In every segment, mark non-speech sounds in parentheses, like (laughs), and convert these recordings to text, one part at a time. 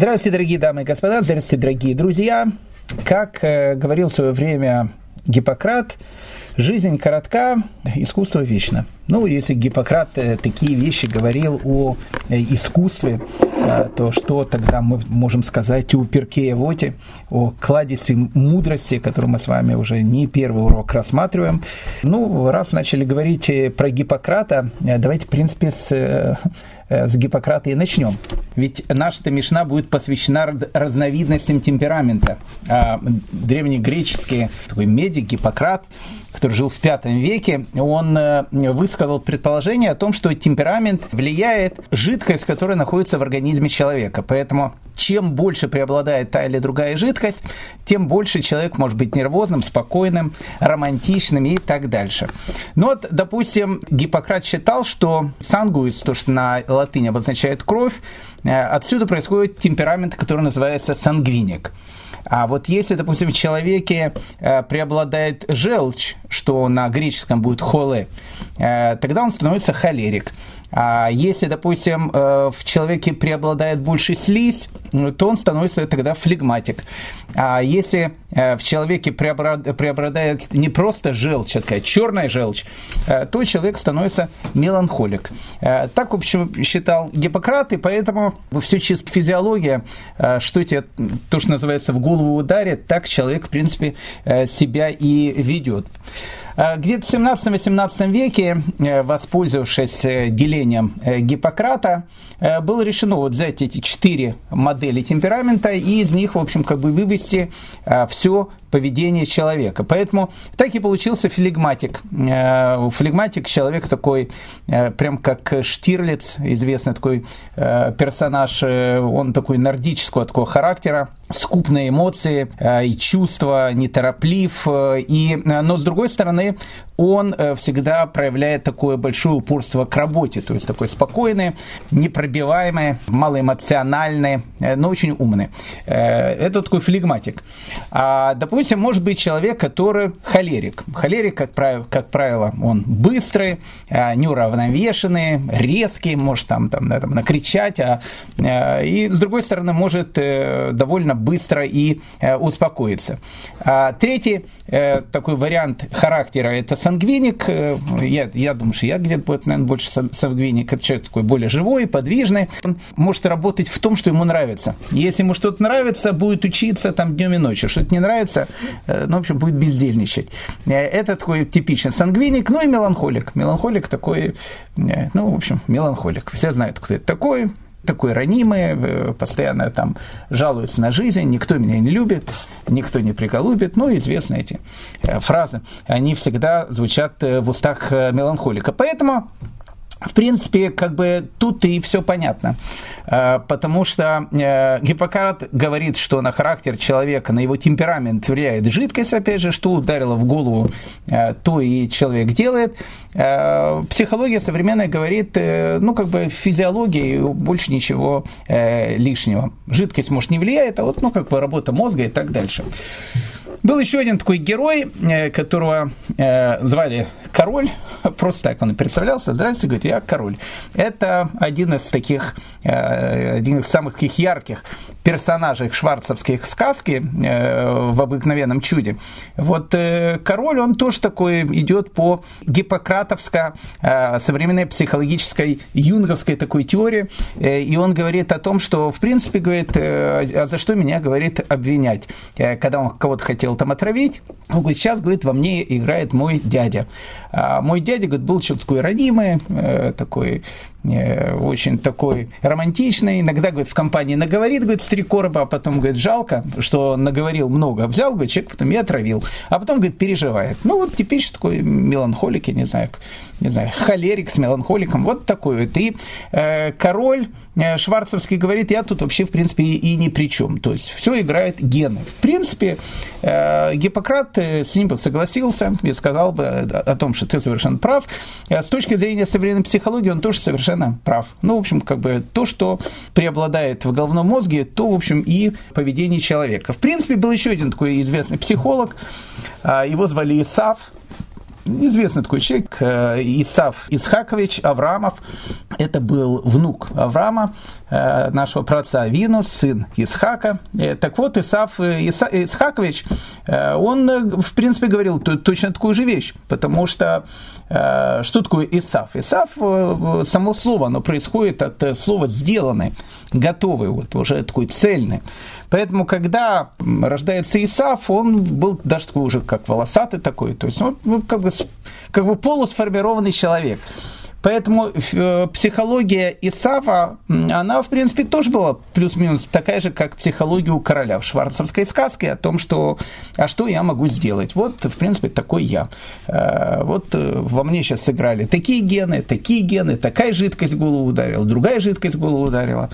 Здравствуйте, дорогие дамы и господа, здравствуйте, дорогие друзья. Как э, говорил в свое время Гиппократ, жизнь коротка, искусство вечно. Ну, если Гиппократ э, такие вещи говорил о э, искусстве, э, то что тогда мы можем сказать о Перкея Воте, о кладице мудрости, которую мы с вами уже не первый урок рассматриваем. Ну, раз начали говорить про Гиппократа, давайте, в принципе, с с Гиппократа и начнем. Ведь наша Мишна будет посвящена разновидностям темперамента. А древнегреческий такой медик Гиппократ который жил в V веке, он э, высказал предположение о том, что темперамент влияет жидкость, которая находится в организме человека. Поэтому чем больше преобладает та или другая жидкость, тем больше человек может быть нервозным, спокойным, романтичным и так дальше. Но вот, допустим, Гиппократ считал, что сангуис, то, что на латыни обозначает кровь, э, отсюда происходит темперамент, который называется сангвиник. А вот если, допустим, в человеке э, преобладает желчь, что на греческом будет холе, э, тогда он становится холерик. А если, допустим, э, в человеке преобладает больше слизь, то он становится тогда флегматик. А если э, в человеке преобладает не просто желчь, а такая черная желчь, э, то человек становится меланхолик. Так, в общем, считал Гиппократ, и поэтому все чисто физиология, что тебе, то, что называется, в голову ударит, так человек, в принципе, себя и ведет. Э, где-то в 17-18 веке, э, воспользовавшись э, делением Гиппократа, было решено вот взять эти четыре модели темперамента и из них, в общем, как бы вывести все поведение человека. Поэтому так и получился флегматик. Флегматик человек такой, прям как Штирлиц, известный такой персонаж, он такой нордического такого характера, скупные эмоции и чувства, нетороплив. И, но с другой стороны, он э, всегда проявляет такое большое упорство к работе, то есть такой спокойный, непробиваемый, малоэмоциональный, э, но очень умный. Э, это такой флегматик. А, допустим, может быть человек, который холерик. Холерик, как правило, как правило он быстрый, неуравновешенный, резкий, может там, там, там накричать, а, и с другой стороны может довольно быстро и успокоиться. А, третий такой вариант характера это сангвиник. Э, я, я думаю, что я где-то будет, наверное, больше сангвиник. Это человек такой более живой, подвижный. Он может работать в том, что ему нравится. Если ему что-то нравится, будет учиться там днем и ночью. Что-то не нравится, э, ну, в общем, будет бездельничать. Э, это такой типичный сангвиник, ну и меланхолик. Меланхолик такой, ну, в общем, меланхолик. Все знают, кто это такой такой ранимый, э, постоянно там жалуется на жизнь, никто меня не любит, никто не приколубит. Ну, известны эти э, фразы. Они всегда звучат э, в устах меланхолика. Поэтому в принципе, как бы тут и все понятно. Потому что Гиппократ говорит, что на характер человека, на его темперамент влияет жидкость, опять же, что ударило в голову, то и человек делает. Э, психология современная говорит, э, ну, как бы физиология больше ничего э, лишнего. Жидкость, может, не влияет, а вот, ну, как бы работа мозга и так дальше. Был еще один такой герой, которого звали Король, (laughs) просто так он и представлялся, здравствуйте, говорит, я Король. Это один из таких, один из самых таких ярких персонажей шварцевских сказки в «Обыкновенном чуде». Вот Король, он тоже такой идет по э, современной психологической юнговской такой теории, э, и он говорит о том, что, в принципе, говорит, э, а за что меня, говорит, обвинять? Когда он кого-то хотел там отравить, он говорит, сейчас, говорит, во мне играет мой дядя. А мой дядя, говорит, был человек такой ранимый, такой очень такой романтичный, иногда, говорит, в компании наговорит, говорит, три короба, а потом, говорит, жалко, что наговорил много, взял, говорит, человек потом и отравил, а потом, говорит, переживает. Ну, вот типичный такой меланхолик, я не знаю, не знаю, холерик с меланхоликом, вот такой вот. И э, король э, Шварцевский говорит, я тут вообще, в принципе, и, и ни при чем. То есть, все играет гены. В принципе, э, Гиппократ э, с ним бы согласился и сказал бы о том, что ты совершенно прав. С точки зрения современной психологии он тоже совершенно прав. Ну, в общем, как бы то, что преобладает в головном мозге, то, в общем, и поведение человека. В принципе, был еще один такой известный психолог, его звали Исав, известный такой человек, э, Исав Исхакович Аврамов. Это был внук Авраама, э, нашего праца Авину, сын Исхака. Э, так вот, Исав Иса, Исхакович, он, в принципе, говорил точно такую же вещь, потому что что такое Исав? Исав, само слово, оно происходит от слова «сделанный», «готовый», вот уже такой цельный. Поэтому, когда рождается Исаф, он был даже такой уже как волосатый такой, то есть ну, как, бы, как бы полусформированный человек. Поэтому э, психология Исава, она, в принципе, тоже была плюс-минус такая же, как психология у короля в шварцевской сказке о том, что «а что я могу сделать?» Вот, в принципе, такой я. Э, вот э, во мне сейчас сыграли такие гены, такие гены, такая жидкость в голову ударила, другая жидкость в голову ударила.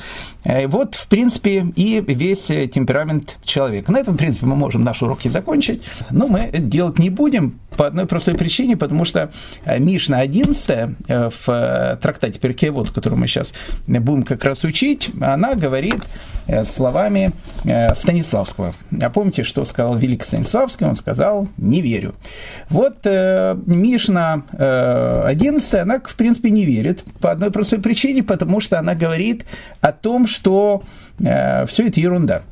Вот, в принципе, и весь темперамент человека. На этом, в принципе, мы можем наши уроки закончить, но мы это делать не будем по одной простой причине, потому что Мишна 11 в э, трактате Перкеевод, который мы сейчас будем как раз учить, она говорит э, словами э, Станиславского. А помните, что сказал великий Станиславский? Он сказал «не верю». Вот Мишна 11, она, в принципе, не верит по одной простой причине, потому что она говорит о том, что все это ерунда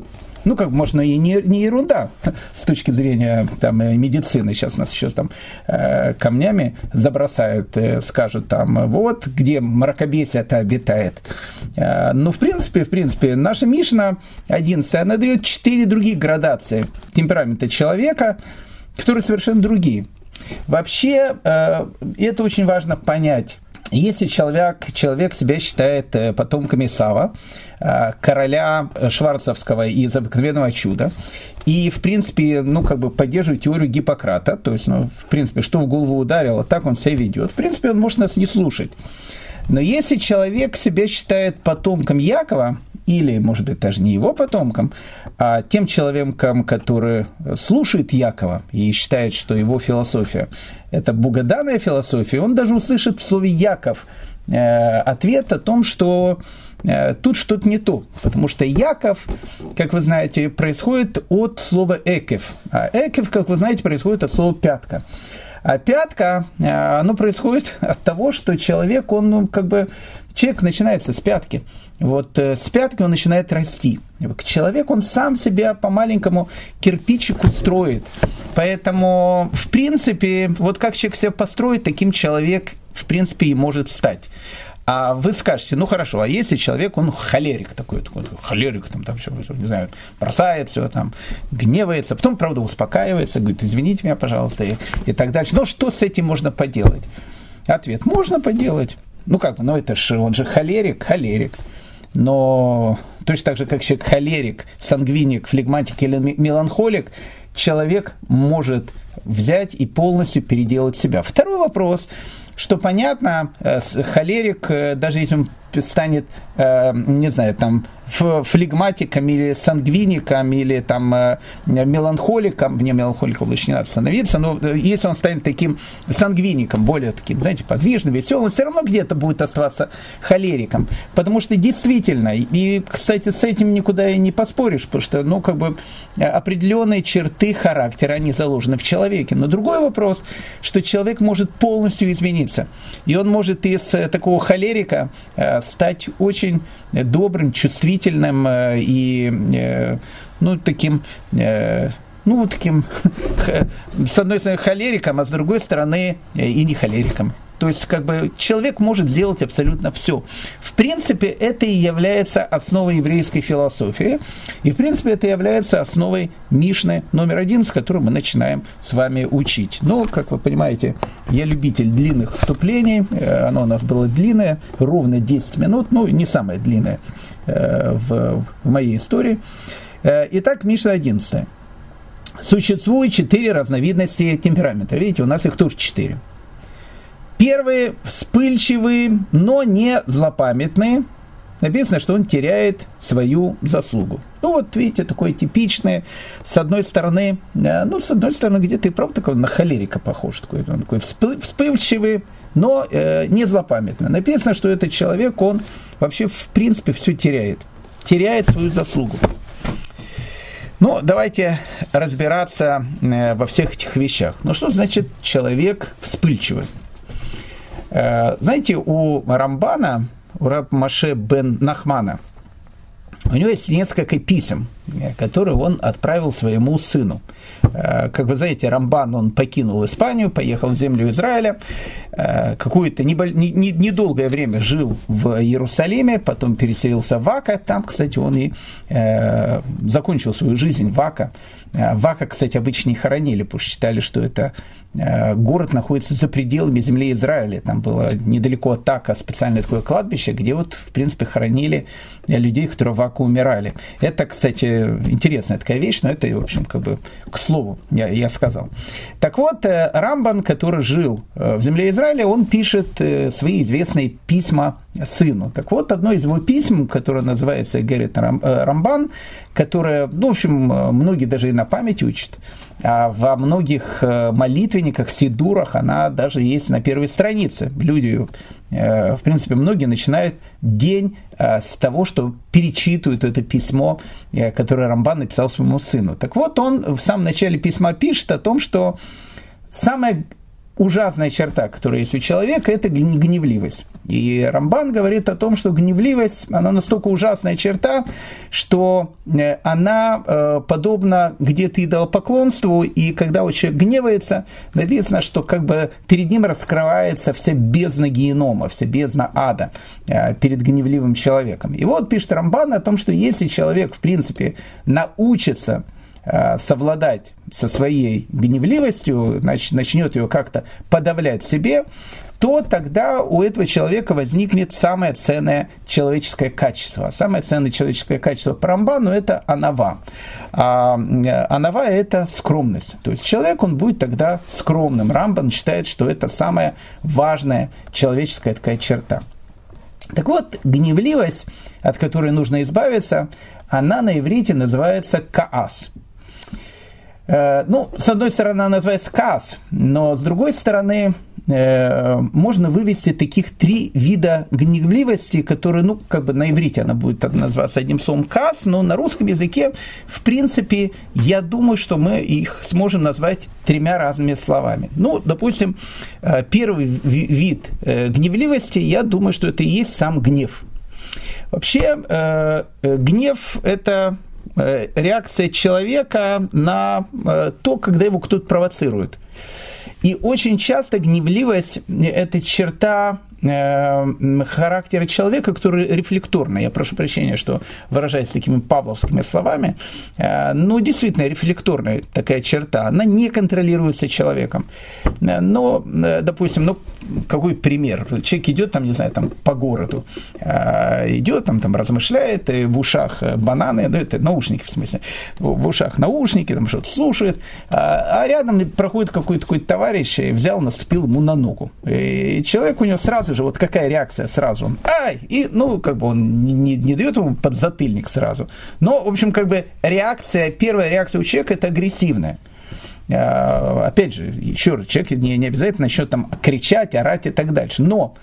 ну, как можно и не, не ерунда (laughs) с точки зрения там, медицины. Сейчас нас еще там э, камнями забросают, скажут там, вот где мракобесие это обитает. Э, ну, в принципе, в принципе, наша Мишна 11, она дает четыре других градации темперамента человека, которые совершенно другие. Вообще, э, это очень важно понять. Если человек, человек себя считает потомками Сава, короля Шварцевского из «Обыкновенного чуда», и, в принципе, ну, как бы поддерживает теорию Гиппократа, то есть, ну, в принципе, что в голову ударило, так он себя ведет. В принципе, он может нас не слушать. Но если человек себя считает потомком Якова, или, может быть, даже не его потомкам, а тем человеком, который слушает Якова и считает, что его философия – это богоданная философия, он даже услышит в слове «Яков» э, ответ о том, что э, тут что-то не то. Потому что Яков, как вы знаете, происходит от слова «экев». А «экев», как вы знаете, происходит от слова «пятка». А пятка, э, оно происходит (laughs) от того, что человек, он ну, как бы, человек начинается с пятки – вот э, с пятки он начинает расти. Человек, он сам себя по маленькому кирпичику строит. Поэтому, в принципе, вот как человек себя построит, таким человек, в принципе, и может стать. А вы скажете, ну хорошо, а если человек, он холерик такой, такой холерик, там, там все, не знаю, бросает все, там, гневается, потом, правда, успокаивается, говорит, извините меня, пожалуйста, и, и так дальше. Ну, что с этим можно поделать? Ответ, можно поделать. Ну как, ну это же, он же холерик, холерик но точно так же, как человек холерик, сангвиник, флегматик или меланхолик, человек может взять и полностью переделать себя. Второй вопрос, что понятно, э, холерик, э, даже если он станет, э, не знаю, там, флегматиком или сангвиником или там э, меланхоликом, мне меланхоликом лучше не надо становиться, но э, если он станет таким сангвиником, более таким, знаете, подвижным, веселым, все равно где-то будет оставаться холериком. Потому что действительно, и, кстати, с этим никуда и не поспоришь, потому что, ну, как бы определенные черты характера, они заложены в человеке. Но другой вопрос, что человек может полностью измениться. И он может из такого холерика стать очень добрым, чувствительным э, и э, ну, таким э, ну, таким, (laughs) с одной стороны, холериком, а с другой стороны, и не холериком. То есть, как бы, человек может сделать абсолютно все. В принципе, это и является основой еврейской философии. И, в принципе, это является основой Мишны номер один, с которой мы начинаем с вами учить. Но, как вы понимаете, я любитель длинных вступлений. Э, оно у нас было длинное, ровно 10 минут. Ну, не самое длинное э, в, в моей истории. Э, итак, Мишна 11. Существует четыре разновидности темперамента. Видите, у нас их тоже четыре. Первые вспыльчивые, но не злопамятные. Написано, что он теряет свою заслугу. Ну вот, видите, такое типичное. С одной стороны, э, ну, с одной стороны, где-то и правда такой на холерика похож. Такой, он такой вспыльчивый, но э, не злопамятный. Написано, что этот человек, он вообще, в принципе, все теряет. Теряет свою заслугу. Ну, давайте разбираться во всех этих вещах. Ну что значит человек вспыльчивый? Знаете, у Рамбана, у Раб Маше бен Нахмана, у него есть несколько писем, которые он отправил своему сыну. Э, как вы знаете, Рамбан, он покинул Испанию, поехал в землю Израиля, э, какое-то недолгое время жил в Иерусалиме, потом переселился в Ака, там, кстати, он и э, закончил свою жизнь в Ака. Вака, кстати, обычно не хоронили, потому что считали, что это город находится за пределами земли Израиля. Там было недалеко от Така специальное такое кладбище, где вот, в принципе, хоронили людей, которые в Аку умирали. Это, кстати, интересная такая вещь, но это, в общем, как бы к слову я, я сказал. Так вот, э, Рамбан, который жил э, в земле Израиля, он пишет э, свои известные письма сыну. Так вот, одно из его писем, которое называется Герит Рамбан, которое, ну, в общем, многие даже и на память учат, а во многих молитвенниках, сидурах она даже есть на первой странице. Люди, в принципе, многие начинают день с того, что перечитывают это письмо, которое Рамбан написал своему сыну. Так вот, он в самом начале письма пишет о том, что самое ужасная черта, которая есть у человека, это гневливость. И Рамбан говорит о том, что гневливость, она настолько ужасная черта, что э, она э, подобна где-то идолопоклонству, и когда у человека гневается, написано, что как бы перед ним раскрывается вся бездна генома, вся бездна ада э, перед гневливым человеком. И вот пишет Рамбан о том, что если человек, в принципе, научится совладать со своей гневливостью, значит, начнет ее как-то подавлять себе, то тогда у этого человека возникнет самое ценное человеческое качество. Самое ценное человеческое качество по Рамбану – это анава. А анава – это скромность. То есть человек, он будет тогда скромным. Рамбан считает, что это самая важная человеческая такая черта. Так вот, гневливость, от которой нужно избавиться, она на иврите называется каас – Э, ну, с одной стороны, она называется сказ, но с другой стороны, можно вывести таких три вида гневливости, которые, ну, как бы на иврите она будет называться одним словом каз, но на русском языке, в принципе, я думаю, что мы их сможем назвать тремя разными словами. Ну, допустим, э, первый вид гневливости, я думаю, что это и есть сам гнев. Вообще, гнев – это Э, реакция человека на э, то, когда его кто-то провоцирует. И очень часто гневливость – это черта Э, характера человека, который рефлекторный. Я прошу прощения, что выражаюсь такими павловскими словами. Э, ну, действительно, рефлекторная такая черта. Она не контролируется человеком. Э, но, допустим, ну, какой пример? Человек идет, там, не знаю, там, по городу, идет, там, там, размышляет, в ушах бананы, ну, это наушники, в смысле, в ушах наушники, там, что-то слушает, а рядом проходит какой-то такой товарищ, взял, наступил ему на ногу. И человек у него сразу же, вот какая реакция сразу? Он, ай! И, ну, как бы он не, не, не дает ему подзатыльник сразу. Но, в общем, как бы реакция, первая реакция у человека – это агрессивная. А, опять же, еще раз, человек не, не обязательно начнет там кричать, орать и так дальше. Но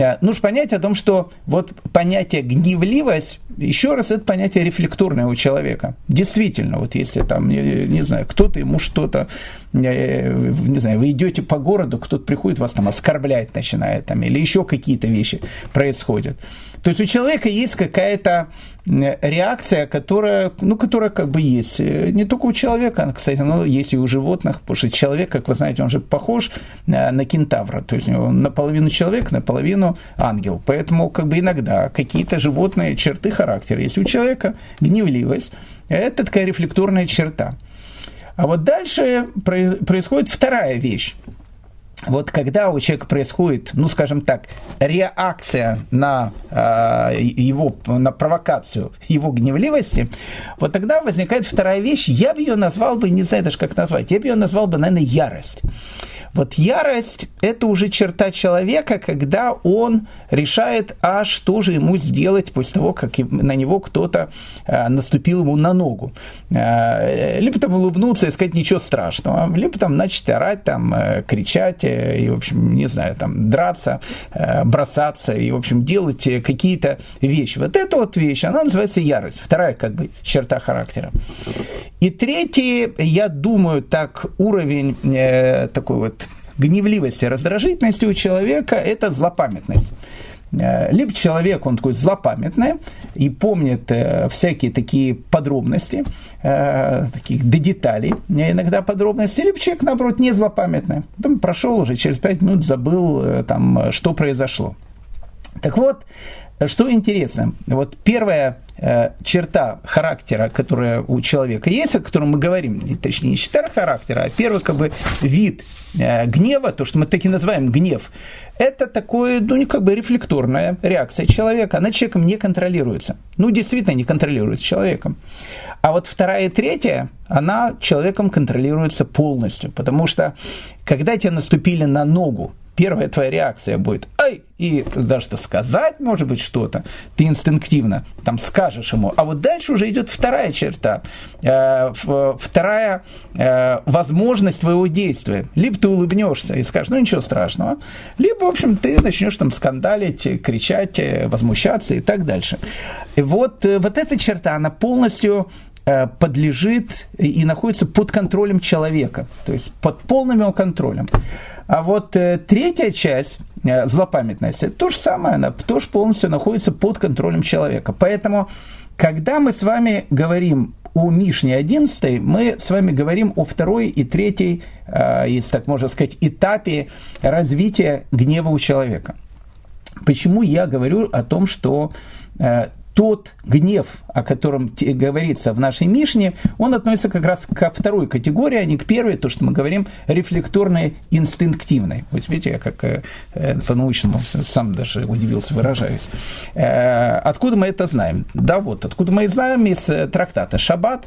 а, нужно понять о том, что вот понятие гневливость, еще раз, это понятие рефлекторное у человека. Действительно, вот если там, не, не знаю, кто-то ему что-то, э, не знаю, вы идете по городу, кто-то приходит, вас там оскорблять начинает, там, или еще какие-то вещи происходят. То есть у человека есть какая-то реакция, которая, ну, которая как бы есть. Э, не только у человека, кстати, но есть и у животных, потому что человек, как вы знаете, он же похож э, на кентавра, то есть он наполовину человек, наполовину ангел. Поэтому как бы иногда какие-то животные черты характера есть у человека, гневливость, это такая рефлекторная черта. А вот дальше происходит вторая вещь вот когда у человека происходит, ну, скажем так, реакция на э, его, на провокацию его гневливости, вот тогда возникает вторая вещь, я бы ее назвал бы, не знаю даже как назвать, я бы ее назвал бы, наверное, ярость. Вот ярость – это уже черта человека, когда он решает, а что же ему сделать после того, как на него кто-то э, наступил ему на ногу. Э, либо там улыбнуться и сказать ничего страшного, либо там начать орать, там, э, кричать и, в общем, не знаю, там, драться, бросаться и, в общем, делать какие-то вещи. Вот эта вот вещь, она называется ярость, вторая как бы черта характера. И третий, я думаю, так уровень э, такой вот гневливости, раздражительности у человека – это злопамятность. Э, либо человек, он такой злопамятный и помнит э, всякие такие подробности, э, таких до деталей, иногда подробности, либо человек, наоборот, не злопамятный. Потом прошел уже, через пять минут забыл, там, что произошло. Так вот, что интересно, вот первая э, черта характера, которая у человека есть, о котором мы говорим, точнее не черта характера, а первый как бы вид э, гнева, то, что мы таки называем гнев, это такое, ну, как бы рефлекторная реакция человека, она человеком не контролируется. Ну, действительно не контролируется человеком. А вот вторая и третья, она человеком контролируется полностью, потому что когда тебе наступили на ногу, первая твоя реакция будет «Ай!» и даже сказать, может быть, что-то, ты инстинктивно там скажешь ему. А вот дальше уже идет вторая черта, э, вторая э, возможность твоего действия. Либо ты улыбнешься и скажешь, ну ничего страшного, либо, в общем, ты начнешь там скандалить, кричать, возмущаться и так дальше. И вот, э, вот эта черта, она полностью Э, подлежит и находится под контролем человека, то есть под полным его контролем. А вот э, третья часть, э, злопамятность, то же самое, она тоже полностью находится под контролем человека. Поэтому, когда мы с вами говорим о Мишне 11, мы с вами говорим о второй и третьей, если так можно сказать, этапе развития гнева у человека. Почему я говорю о том, что тот гнев, о котором говорится в нашей Мишне, он относится как раз ко второй категории, а не к первой, то, что мы говорим, рефлекторной, инстинктивной. Вот видите, я как э, по-научному сам даже удивился, выражаюсь. Э, откуда мы это знаем? Да вот, откуда мы знаем из э, трактата «Шаббат»,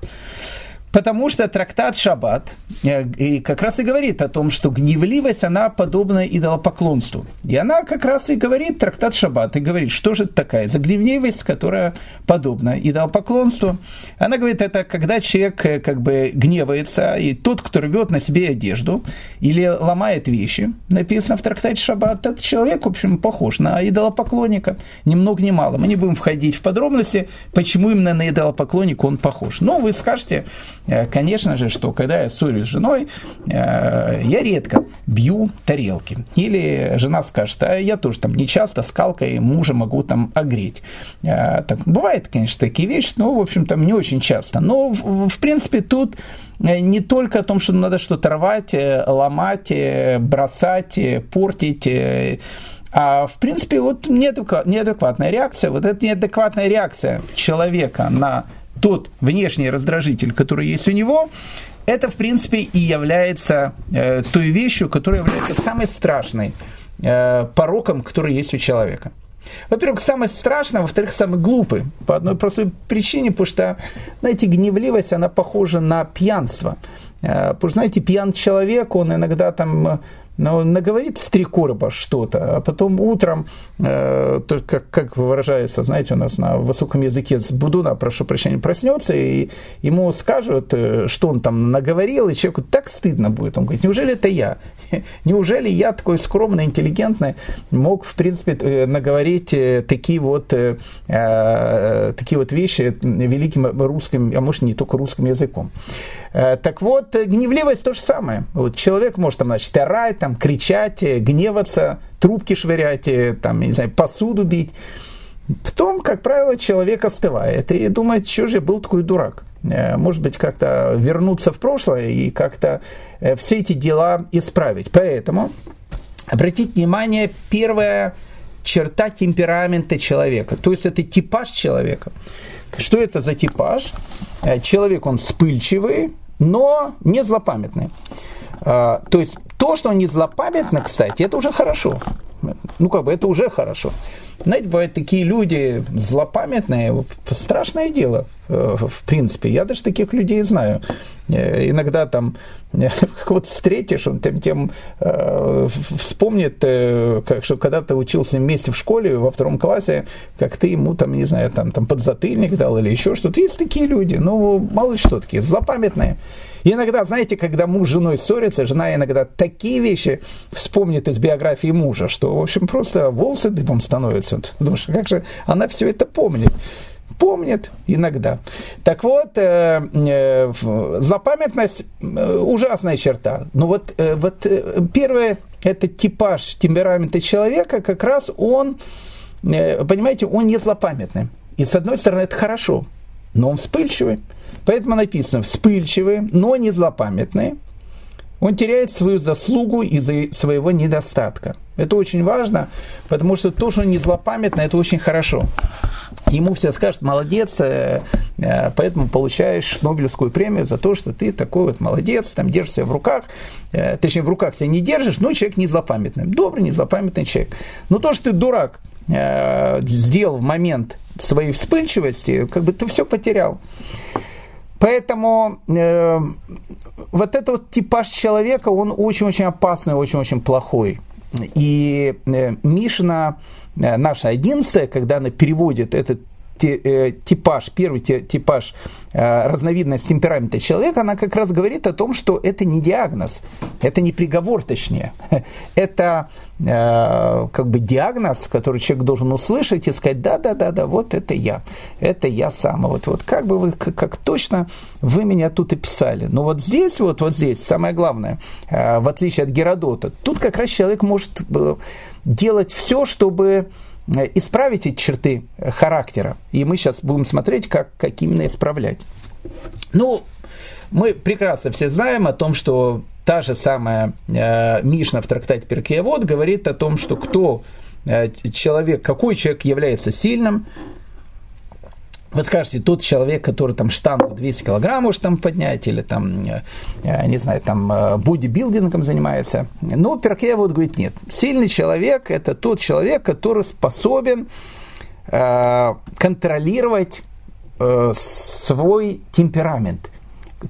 Потому что трактат Шаббат э, и как раз и говорит о том, что гневливость, она подобна идолопоклонству. И она как раз и говорит, трактат Шаббат, и говорит, что же это такая за гневливость, которая подобна идолопоклонству. Она говорит, это когда человек э, как бы гневается, и тот, кто рвет на себе одежду или ломает вещи, написано в трактате Шаббат, этот человек, в общем, похож на идолопоклонника, ни много ни мало. Мы не будем входить в подробности, почему именно на идолопоклонника он похож. Но вы скажете, конечно же, что когда я ссорюсь с женой, э, я редко бью тарелки. Или жена скажет, а я тоже там не часто скалкой мужа могу там огреть. Э, так, бывает, конечно, такие вещи, но, в общем, там не очень часто. Но, в, в принципе, тут не только о том, что надо что-то рвать, ломать, бросать, портить, а в принципе вот неадекватная реакция, вот эта неадекватная реакция человека на тот внешний раздражитель, который есть у него, это, в принципе, и является э, той вещью, которая является самой страшной э, пороком, который есть у человека. Во-первых, самое страшное, во-вторых, самый глупый. По одной простой причине, потому что, знаете, гневливость, она похожа на пьянство. Э, потому что, знаете, пьян человек, он иногда там но наговорит с три короба что-то, а потом утром, э, то, как, как выражается, знаете, у нас на высоком языке с Будуна, прошу прощения, проснется, и ему скажут, э, что он там наговорил, и человеку так стыдно будет. Он говорит, неужели это я? (laughs) Неужели я такой скромный, интеллигентный мог, в принципе, э, наговорить э, такие вот, э, такие вот вещи великим русским, а может не только русским языком. Так вот, гневливость то же самое. Вот человек может там, значит, орать, там, кричать, гневаться, трубки швырять, там, не знаю, посуду бить. Потом, как правило, человек остывает и думает, что же был такой дурак. Э, может быть, как-то вернуться в прошлое и как-то э, все эти дела исправить. Поэтому обратите внимание, первая черта темперамента человека, то есть это типаж человека. Что это за типаж? Э, человек, он вспыльчивый, но не злопамятный. То есть то, что он не злопамятный, кстати, это уже хорошо. Ну, как бы это уже хорошо. Знаете, бывают такие люди злопамятные, страшное дело, э, в принципе. Я даже таких людей знаю. Э, иногда там э, (laughs) вот встретишь, он тем, тем э, вспомнит, э, как, что когда ты учился вместе в школе во втором классе, как ты ему там, не знаю, там, там подзатыльник дал или еще что-то. Есть такие люди, ну, мало ли что такие, злопамятные. И иногда, знаете, когда муж с женой ссорится, жена иногда такие вещи вспомнит из биографии мужа, что, в общем, просто волосы дыбом становятся. Думаешь, как же она все это помнит? Помнит иногда. Так вот, э, э, злопамятность э, ужасная черта. Но вот, э, вот э, первое, это типаж темперамента человека, как раз он, э, понимаете, он не злопамятный. И с одной стороны, это хорошо, но он вспыльчивый. Поэтому написано вспыльчивый, но не злопамятный. Он теряет свою заслугу из-за своего недостатка. Это очень важно, потому что то, что он не злопамятный, это очень хорошо. Ему все скажут, молодец, э, э, поэтому получаешь Нобелевскую премию за то, что ты такой вот молодец, там держишься в руках, э, точнее в руках себя не держишь, но человек не злопамятный, добрый, не злопамятный человек. Но то, что ты дурак, сделал в момент своей вспыльчивости, как бы ты все потерял. Поэтому э, вот этот вот типаж человека, он очень-очень опасный, очень-очень плохой. И э, Мишна, э, наша одиннадцатая, когда она переводит этот типаж, первый типаж, э, разновидность темперамента человека, она как раз говорит о том, что это не диагноз, это не приговор, точнее. (laughs) Это э, как бы диагноз, который человек должен услышать и сказать, да, да, да, да, вот это я, это я сам. Вот, вот как бы вы, как, точно вы меня тут описали. Но вот здесь, вот, вот здесь, самое главное, в отличие от Геродота, тут как раз человек может делать все, чтобы Э, исправить эти черты характера. И мы сейчас будем смотреть, как, как именно исправлять. Ну, мы прекрасно все знаем о том, что та же самая э, Мишна в трактате Перкеевод говорит о том, что кто э, человек, какой человек является сильным, вы скажете, тот человек, который там штангу 200 килограмм может там поднять, или там, э, не знаю, там э, бодибилдингом занимается. Но Перкея вот говорит, нет. Сильный человек – это тот человек, который способен э, контролировать э, свой темперамент.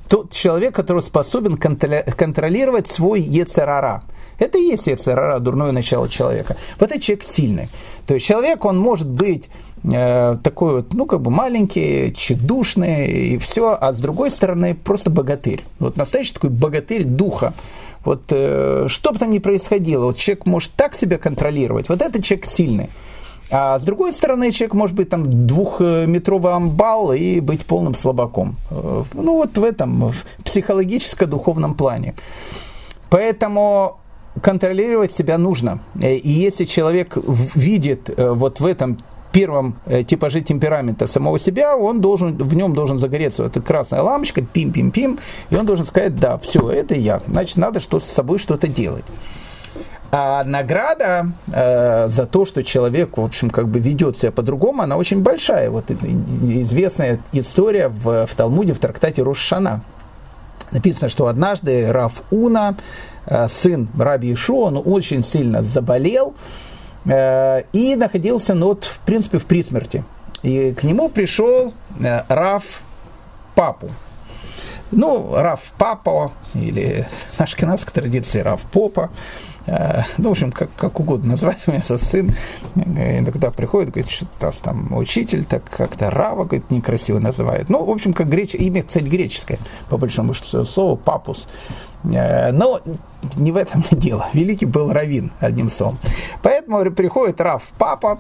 Тот человек, который способен контролировать свой ецерара. Это и есть ецерара, дурное начало человека. Вот этот человек сильный. То есть человек, он может быть такой вот, ну, как бы маленький, тщедушный и все, а с другой стороны просто богатырь. Вот настоящий такой богатырь духа. Вот э, что бы там ни происходило, вот человек может так себя контролировать, вот этот человек сильный. А с другой стороны, человек может быть там двухметровый амбал и быть полным слабаком. Э, ну вот в этом, в психологическо-духовном плане. Поэтому контролировать себя нужно. И если человек видит вот в этом первом э, типаже темперамента самого себя, он должен, в нем должен загореться эта красная лампочка, пим-пим-пим, и он должен сказать, да, все, это я. Значит, надо что с собой что-то делать. А награда э, за то, что человек, в общем, как бы ведет себя по-другому, она очень большая. Вот известная история в, в Талмуде, в трактате Рошана. Написано, что однажды Раф Уна, э, сын Раби Ишу, он очень сильно заболел, и находился, ну вот, в принципе, в присмерти. И к нему пришел э, Раф Папу. Ну, Раф Папа, или (laughs) на ашкенадской традиции Раф Попа. Э, ну, в общем, как, как угодно назвать. (laughs) У меня сын иногда приходит, говорит, что у нас там учитель, так как-то Рава, говорит, некрасиво называет. Ну, в общем, как греч... имя, кстати, греческое, по большому счету, слово папус. Но не в этом дело. (laughs) Великий был Равин, одним словом. Поэтому приходит Рав Папа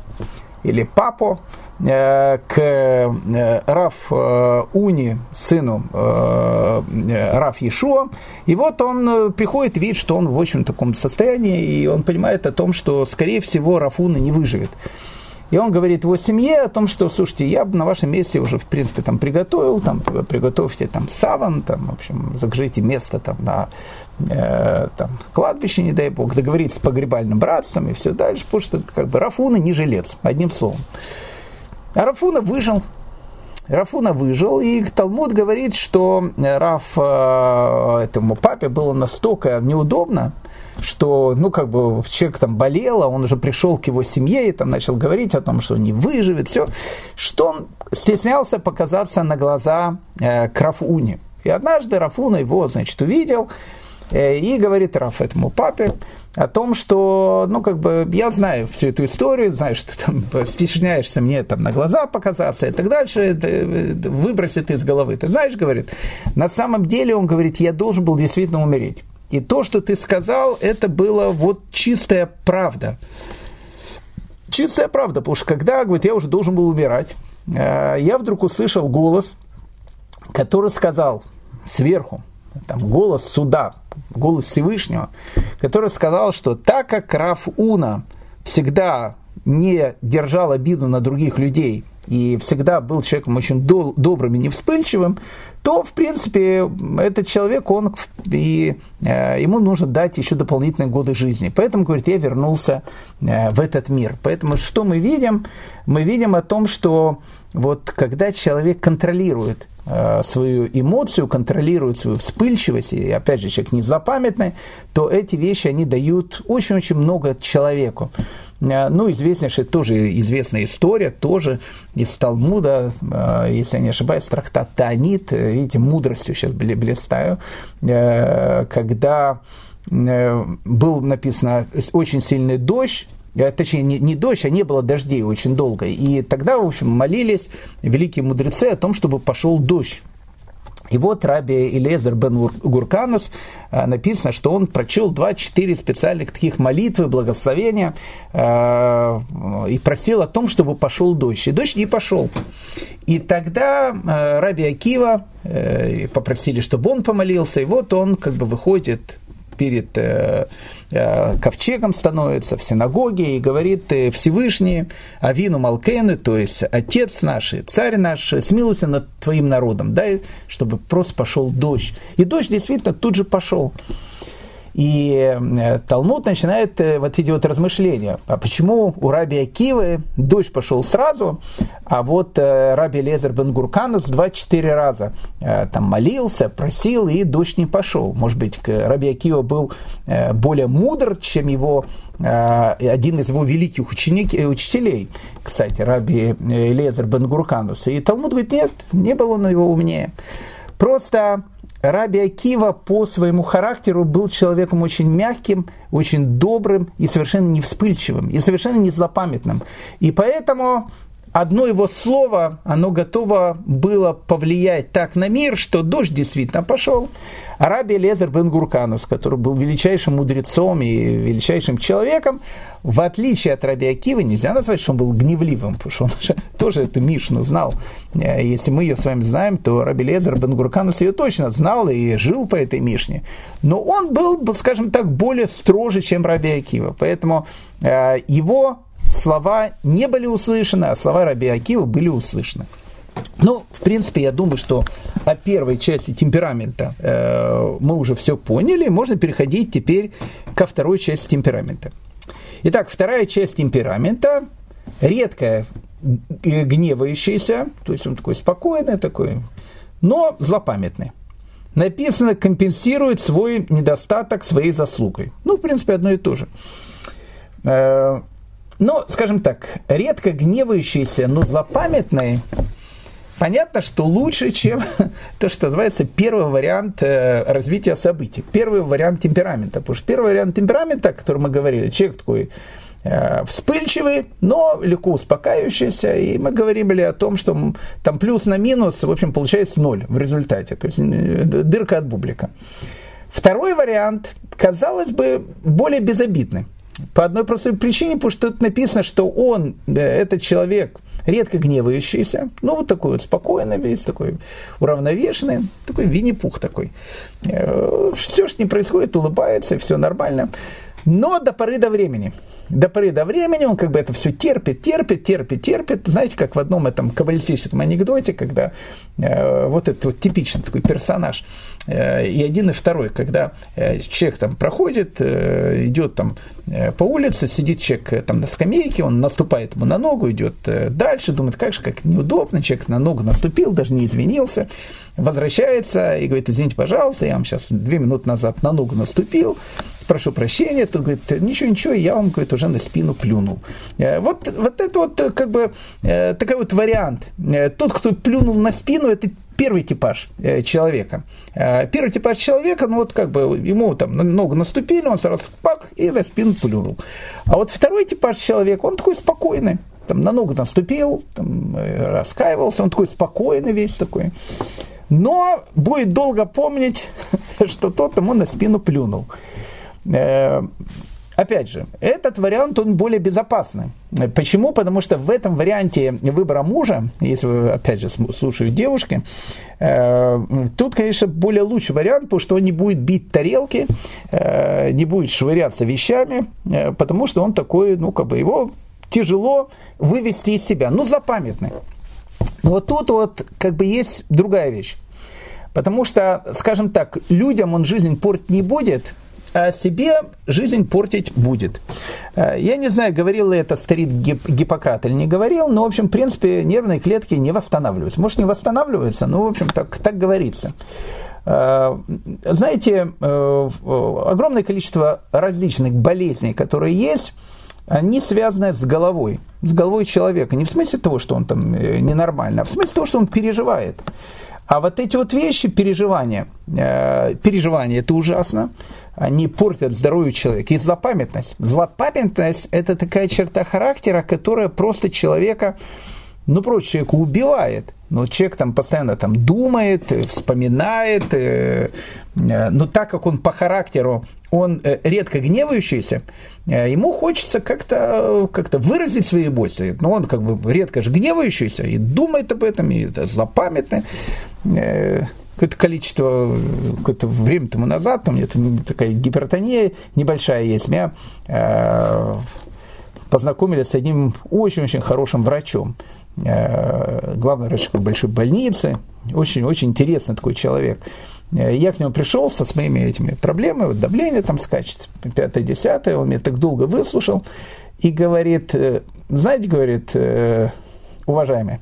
или Папо э, к э, Рав э, Уни, сыну Рав Ешуа, и вот он приходит, видит, что он в очень таком состоянии, и он понимает о том, что, скорее всего, Раф Уна не выживет. И он говорит его семье о том, что, слушайте, я бы на вашем месте уже, в принципе, там приготовил, там, приготовьте там саван, там, в общем, закажите место там на э, там, кладбище, не дай бог, договориться с погребальным братством и все дальше, потому что, как бы, Рафуна не жилец, одним словом. А Рафуна выжил, Рафуна выжил, и Талмуд говорит, что Раф э, этому папе было настолько неудобно, что, ну, как бы человек там болел, а он уже пришел к его семье и там начал говорить о том, что он не выживет, все, что он стеснялся показаться на глаза э, к. И однажды Рафуна его, значит, увидел, э, и говорит Раф этому папе о том, что, ну, как бы, я знаю всю эту историю, знаю, что ты там стесняешься мне там на глаза показаться и так дальше, выбрось это из головы. Ты знаешь, говорит, на самом деле, он говорит, я должен был действительно умереть. И то, что ты сказал, это было вот чистая правда. Чистая правда, потому что когда, говорит, я уже должен был умирать, э, я вдруг услышал голос, который сказал сверху, там, голос суда, голос Всевышнего, который сказал, что так как Раф Уна всегда не держал обиду на других людей и всегда был человеком очень дол- добрым и невспыльчивым, то, в принципе, этот человек, он, и, э, ему нужно дать еще дополнительные годы жизни. Поэтому, говорит, я вернулся э, в этот мир. Поэтому что мы видим? Мы видим о том, что вот когда человек контролирует э, свою эмоцию, контролирует свою вспыльчивость, и опять же человек не запамятный, то эти вещи, они дают очень-очень много человеку. Э, ну, известнейшая, тоже известная история, тоже из Талмуда, э, если я не ошибаюсь, трактат Таанит, э, видите, мудростью сейчас блистаю, когда был написано очень сильный дождь, точнее, не, дождь, а не было дождей очень долго. И тогда, в общем, молились великие мудрецы о том, чтобы пошел дождь. И вот Раби Илезер бен Гурканус э, написано, что он прочел 24 специальных таких молитвы, благословения э, и просил о том, чтобы пошел дождь. И дождь не пошел. И тогда э, Раби Акива попросили, чтобы он помолился, и вот он как бы выходит перед э, э, ковчегом становится в синагоге и говорит э, Всевышний Авину Малкену, то есть Отец наш, Царь наш, смилуйся над твоим народом, да, чтобы просто пошел дождь. И дождь действительно тут же пошел. И э, Талмуд начинает э, вот эти вот размышления. А почему у Раби Акивы дождь пошел сразу, а вот э, Раби Лезер бен Гурканус 24 раза там молился, просил, и дождь не пошел. Может быть, Раби Акива был более мудр, чем его один из его великих ученик, учителей, кстати, Раби Лезер бен Гурканус. И Талмуд говорит, нет, не был он его умнее. Просто Раби Акива по своему характеру был человеком очень мягким, очень добрым и совершенно не вспыльчивым, и совершенно не злопамятным. И поэтому одно его слово, оно готово было повлиять так на мир, что дождь действительно пошел. Араби Лезер бен Гурканус, который был величайшим мудрецом и величайшим человеком, в отличие от Раби Акивы, нельзя назвать, что он был гневливым, потому что он (laughs) тоже эту Мишну знал. Э, если мы ее с вами знаем, то Раби Лезер бен Гурканус ее точно знал и жил по этой Мишне. Но он был, скажем так, более строже, чем Раби Акива. Поэтому э, его слова не были услышаны, а слова Раби Акива были услышаны. Ну, в принципе, я думаю, что о первой части темперамента э, мы уже все поняли. Можно переходить теперь ко второй части темперамента. Итак, вторая часть темперамента редкая, гневающаяся, то есть он такой спокойный, такой, но злопамятный. Написано, компенсирует свой недостаток своей заслугой. Ну, в принципе, одно и то же. Э, но, скажем так, редко гневающийся, но злопамятный, понятно, что лучше, чем (laughs) то, что называется первый вариант э, развития событий, первый вариант темперамента. Потому что первый вариант темперамента, о котором мы говорили, человек такой э, вспыльчивый, но легко успокаивающийся, и мы говорили о том, что там плюс на минус, в общем, получается ноль в результате, то есть э, дырка от бублика. Второй вариант, казалось бы, более безобидный. По одной простой причине, потому что тут написано, что он, этот человек, редко гневающийся, ну, вот такой вот спокойный весь, такой уравновешенный, такой Винни-Пух такой. Э, все, что не происходит, улыбается, все нормально. Но до поры до времени. До поры до времени он как бы это все терпит, терпит, терпит, терпит. Знаете, как в одном этом каббалистическом анекдоте, когда э, вот этот вот типичный такой персонаж, э, и один, и второй, когда э, человек там проходит, э, идет там э, по улице, сидит человек э, там на скамейке, он наступает ему на ногу, идет э, дальше, думает, как же, как неудобно, человек на ногу наступил, даже не извинился, возвращается и говорит, извините, пожалуйста, я вам сейчас две минуты назад на ногу наступил, прошу прощения, тут говорит, ничего, ничего, я вам, говорит, уже на спину плюнул. Э, вот, вот это вот как бы э, такой вот вариант. Э, тот, кто плюнул на спину, это первый типаж человека. Первый типаж человека, ну вот как бы ему там ногу наступили, он сразу пак и на спину плюнул. А вот второй типаж человека, он такой спокойный. Там на ногу наступил, там, раскаивался, он такой спокойный весь такой. Но будет долго помнить, (laughs) что тот ему на спину плюнул. Опять же, этот вариант, он более безопасный. Почему? Потому что в этом варианте выбора мужа, если вы, опять же, слушают девушки, э, тут, конечно, более лучший вариант, потому что он не будет бить тарелки, э, не будет швыряться вещами, э, потому что он такой, ну, как бы его тяжело вывести из себя, ну, запамятный. Но вот тут вот как бы есть другая вещь. Потому что, скажем так, людям он жизнь портить не будет, а себе жизнь портить будет. Э, я не знаю, говорил ли это старик Гиппократ или не говорил, но, в общем, в принципе, нервные клетки не восстанавливаются. Может, не восстанавливаются, но, в общем, так, так говорится. Э, знаете, огромное количество различных болезней, которые есть, они связаны с головой, с головой человека. Не в смысле того, что он там ненормально, а в смысле того, что он переживает. А вот эти вот вещи, переживания, э, переживания, это ужасно, они портят здоровье человека. И злопамятность. Злопамятность – это такая черта характера, которая просто человека, ну, просто человека убивает. Но человек там постоянно там думает, вспоминает, э, э, но так как он по характеру, он э, редко гневающийся, э, ему хочется как-то как выразить свои эмоции. Но он как бы редко же гневающийся и думает об этом, и это злопамятный. Э, какое-то количество, какое-то время тому назад, у меня такая гипертония небольшая есть, меня э, познакомили с одним очень-очень хорошим врачом, э, главный врач большой больницы, очень-очень интересный такой человек. Э, я к нему пришел со своими этими проблемами, вот давление там скачет, пятое-десятое, он меня так долго выслушал и говорит, э, знаете, говорит, уважаемый,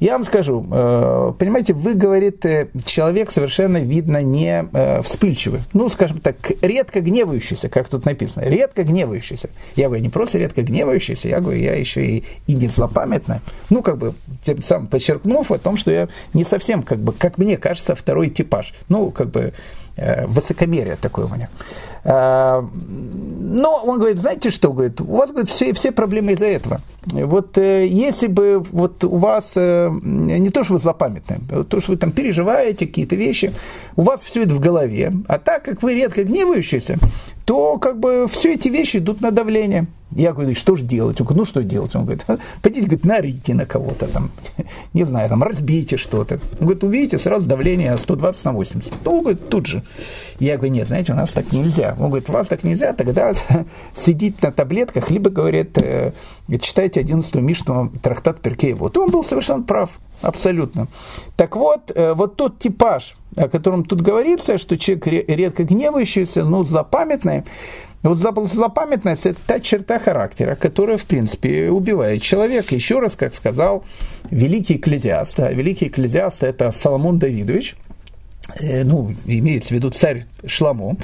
я вам скажу, э, понимаете, вы, говорит, э, человек совершенно, видно, не э, вспыльчивый. Ну, скажем так, редко гневающийся, как тут написано. Редко гневающийся. Я говорю, не просто редко гневающийся, я говорю, я еще и, и не злопамятный. Ну, как бы, тем самым подчеркнув о том, что я не совсем, как бы, как мне кажется, второй типаж. Ну, как бы, высокомерие такое у меня. Но он говорит, знаете что, говорит, у вас, говорит, все, все проблемы из-за этого. Вот э, если бы вот у вас, э, не то, что вы злопамятны, а то, что вы там переживаете какие-то вещи, у вас все это в голове, а так как вы редко гневающиеся, то как бы все эти вещи идут на давление. Я говорю, что же делать? Он говорит, ну что делать? Он говорит, пойдите, говорит, нарите на кого-то там, (laughs) не знаю, там, разбейте что-то. Он говорит, увидите, сразу давление 120 на 80. Ну, он говорит, тут же. Я говорю, нет, знаете, у нас так нельзя. Он говорит, у вас так нельзя, тогда (laughs) сидите на таблетках, либо, говорит, э, читайте 11 Мишну трактат Перкея. Вот он был совершенно прав, абсолютно. Так вот, э, вот тот типаж, о котором тут говорится, что человек редко гневающийся, ну, запамятный, вот злопамятность – это та черта характера, которая, в принципе, убивает человека. Еще раз, как сказал великий экклезиаст, а великий экклезиаст – это Соломон Давидович, э, ну, имеется в виду царь Шламо,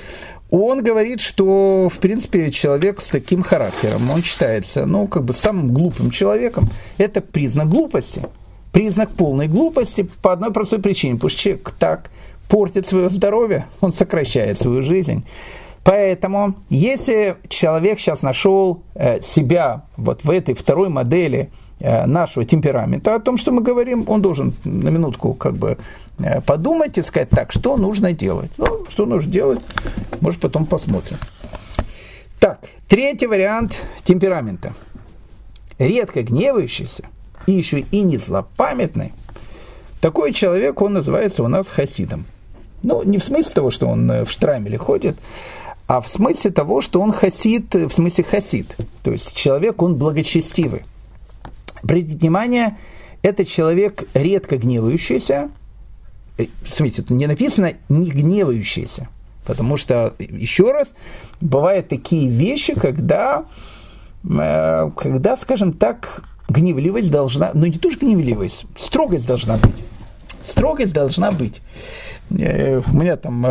он говорит, что, в принципе, человек с таким характером, он считается, ну, как бы самым глупым человеком. Это признак глупости. Признак полной глупости по одной простой причине. Потому что человек так портит свое здоровье, он сокращает свою жизнь. Поэтому, если человек сейчас нашел э, себя вот в этой второй модели нашего темперамента, о том, что мы говорим, он должен на минутку как бы э, подумать и сказать, так, что нужно делать? Ну, что нужно делать, может, потом посмотрим. Так, третий вариант темперамента. Редко гневающийся и еще и не злопамятный. Такой человек, он называется у нас хасидом. Ну, не в смысле того, что он в штрамеле ходит, а в смысле того, что он хасид, в смысле хасид, то есть человек, он благочестивый. Обратите внимание, это человек редко гневающийся, э, смотрите, тут не написано не гневающийся, потому что, еще раз, бывают такие вещи, когда, э, когда, скажем так, гневливость должна, ну не то, что гневливость, строгость должна быть. Строгость должна быть. Э, у меня там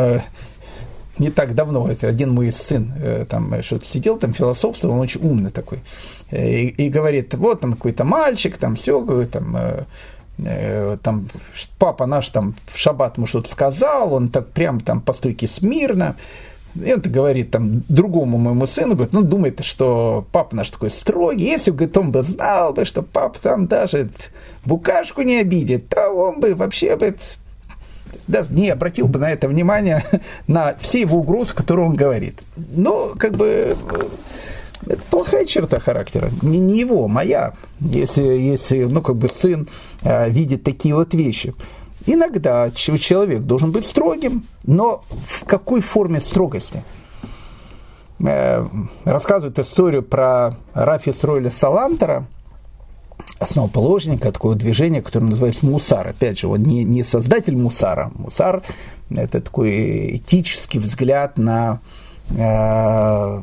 не так давно, это один мой сын э, там что-то сидел, там философствовал, он очень умный такой, э, и, и говорит, вот там какой-то мальчик, там все, говорит, там, э, там папа наш там в шаббат ему что-то сказал, он так прям там по стойке смирно, и он говорит там другому моему сыну, говорит, ну, думает, что папа наш такой строгий. Если бы, он бы знал бы, что папа там даже букашку не обидит, то он бы вообще бы даже не обратил бы на это внимание, (laughs) на все его угрозы, которые он говорит. Но, как бы, это плохая черта характера. Не, не его, моя. Если, если ну, как бы сын э, видит такие вот вещи. Иногда человек должен быть строгим, но в какой форме строгости? Э, рассказывают историю про Рафи Сройля Салантера, основоположника такого движения, которое называется Мусар. Опять же, он не, не создатель Мусара. Мусар – это такой этический взгляд на э,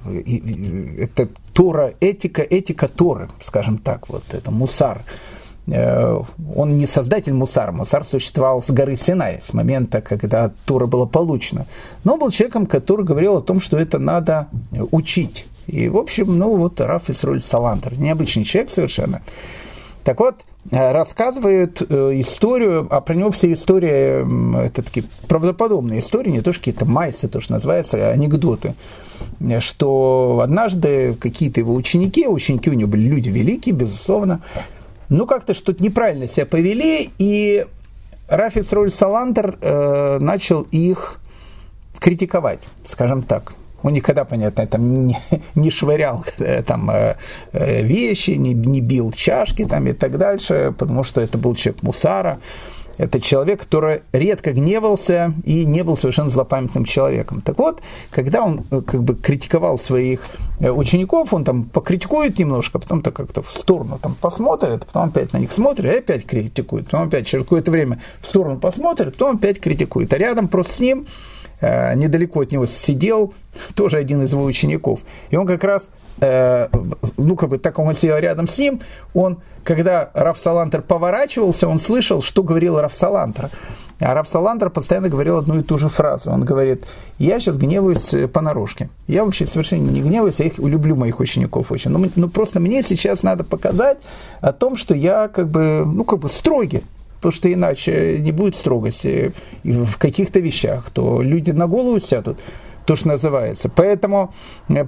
это Тора, этика, этика Торы, скажем так, вот это Мусар. Э, он не создатель Мусара. Мусар существовал с горы Синай, с момента, когда Тора была получена. Но был человеком, который говорил о том, что это надо учить. И, в общем, ну вот Раф Исроль Салантер, необычный человек совершенно. Так вот, э, рассказывает э, историю, а про него все истории, это такие правдоподобные истории, не то что какие-то майсы, то, что называется, анекдоты, что однажды какие-то его ученики, ученики у него были люди великие, безусловно, ну как-то что-то неправильно себя повели, и Рафис Роль Салантер э, начал их критиковать, скажем так. Он никогда, понятно, там не, не швырял э, там, э, э, вещи, не, не бил чашки там, и так дальше, потому что это был человек мусара. Это человек, который редко гневался и не был совершенно злопамятным человеком. Так вот, когда он как бы критиковал своих учеников, он там покритикует немножко, потом то как-то в сторону там посмотрит, потом опять на них смотрит и опять критикует, потом опять через какое-то время в сторону посмотрит, потом опять критикует. А рядом просто с ним недалеко от него сидел (laughs) тоже один из его учеников. И он как раз, э, ну, как бы так он сидел рядом с ним, он, когда Рафсалантер поворачивался, он слышал, что говорил Рафсалантер. А Рафсалантер постоянно говорил одну и ту же фразу. Он говорит, я сейчас гневаюсь понарошке. Я вообще совершенно не гневаюсь, я их люблю моих учеников очень. Но, но просто мне сейчас надо показать о том, что я как бы, ну, как бы строгий потому что иначе не будет строгости в каких-то вещах, то люди на голову сядут, то, что называется. Поэтому,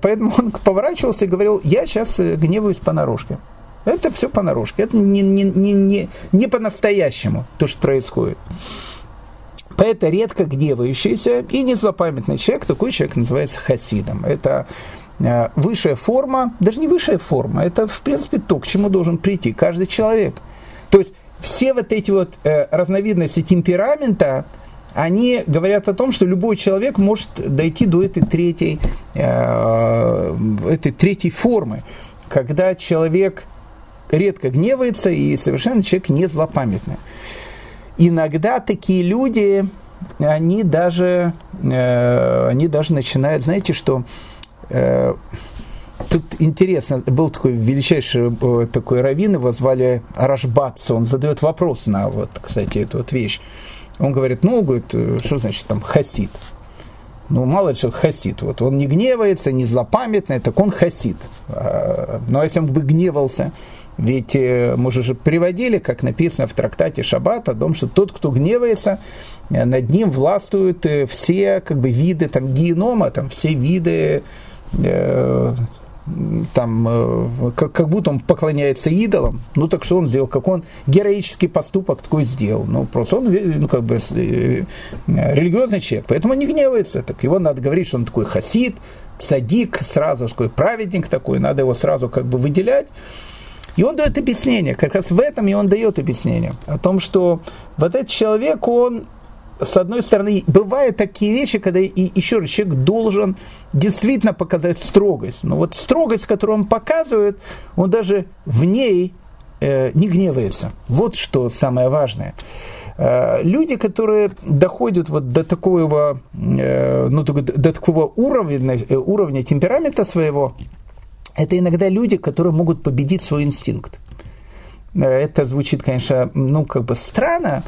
поэтому он поворачивался и говорил, я сейчас гневаюсь понарошке. Это все понарошке, это не, не, не, не, не по-настоящему то, что происходит. Поэтому редко гневающийся и незлопамятный человек, такой человек называется хасидом. Это э, высшая форма, даже не высшая форма, это в принципе то, к чему должен прийти каждый человек. То есть все вот эти вот э, разновидности темперамента, они говорят о том, что любой человек может дойти до этой третьей, э, этой третьей формы, когда человек редко гневается и совершенно человек не злопамятный. Иногда такие люди, они даже, э, они даже начинают, знаете, что э, Тут интересно, был такой величайший э, такой раввин, его звали Рашбатца, он задает вопрос на вот, кстати, эту вот вещь. Он говорит, ну, говорит, э, что значит там хасид? Ну, мало ли что хасид. Вот он не гневается, не злопамятный, так он хасид. А, Но ну, если он бы гневался, ведь э, мы же приводили, как написано в трактате Шаббат, о том, что тот, кто гневается, над ним властвуют все как бы, виды там, генома, там, все виды там, э, как, как будто он поклоняется идолам, ну так что он сделал, как он героический поступок такой сделал, ну просто он ну, как бы э, религиозный человек, поэтому не гневается, так его надо говорить, что он такой хасид, садик, сразу такой праведник такой, надо его сразу как бы выделять, и он дает объяснение, как раз в этом и он дает объяснение, о том, что вот этот человек, он с одной стороны, бывают такие вещи, когда и, еще раз человек должен действительно показать строгость. Но вот строгость, которую он показывает, он даже в ней э, не гневается. Вот что самое важное. Э, люди, которые доходят вот до такого, э, ну, до, до такого уровня, э, уровня темперамента своего, это иногда люди, которые могут победить свой инстинкт. Э, это звучит, конечно, ну, как бы странно,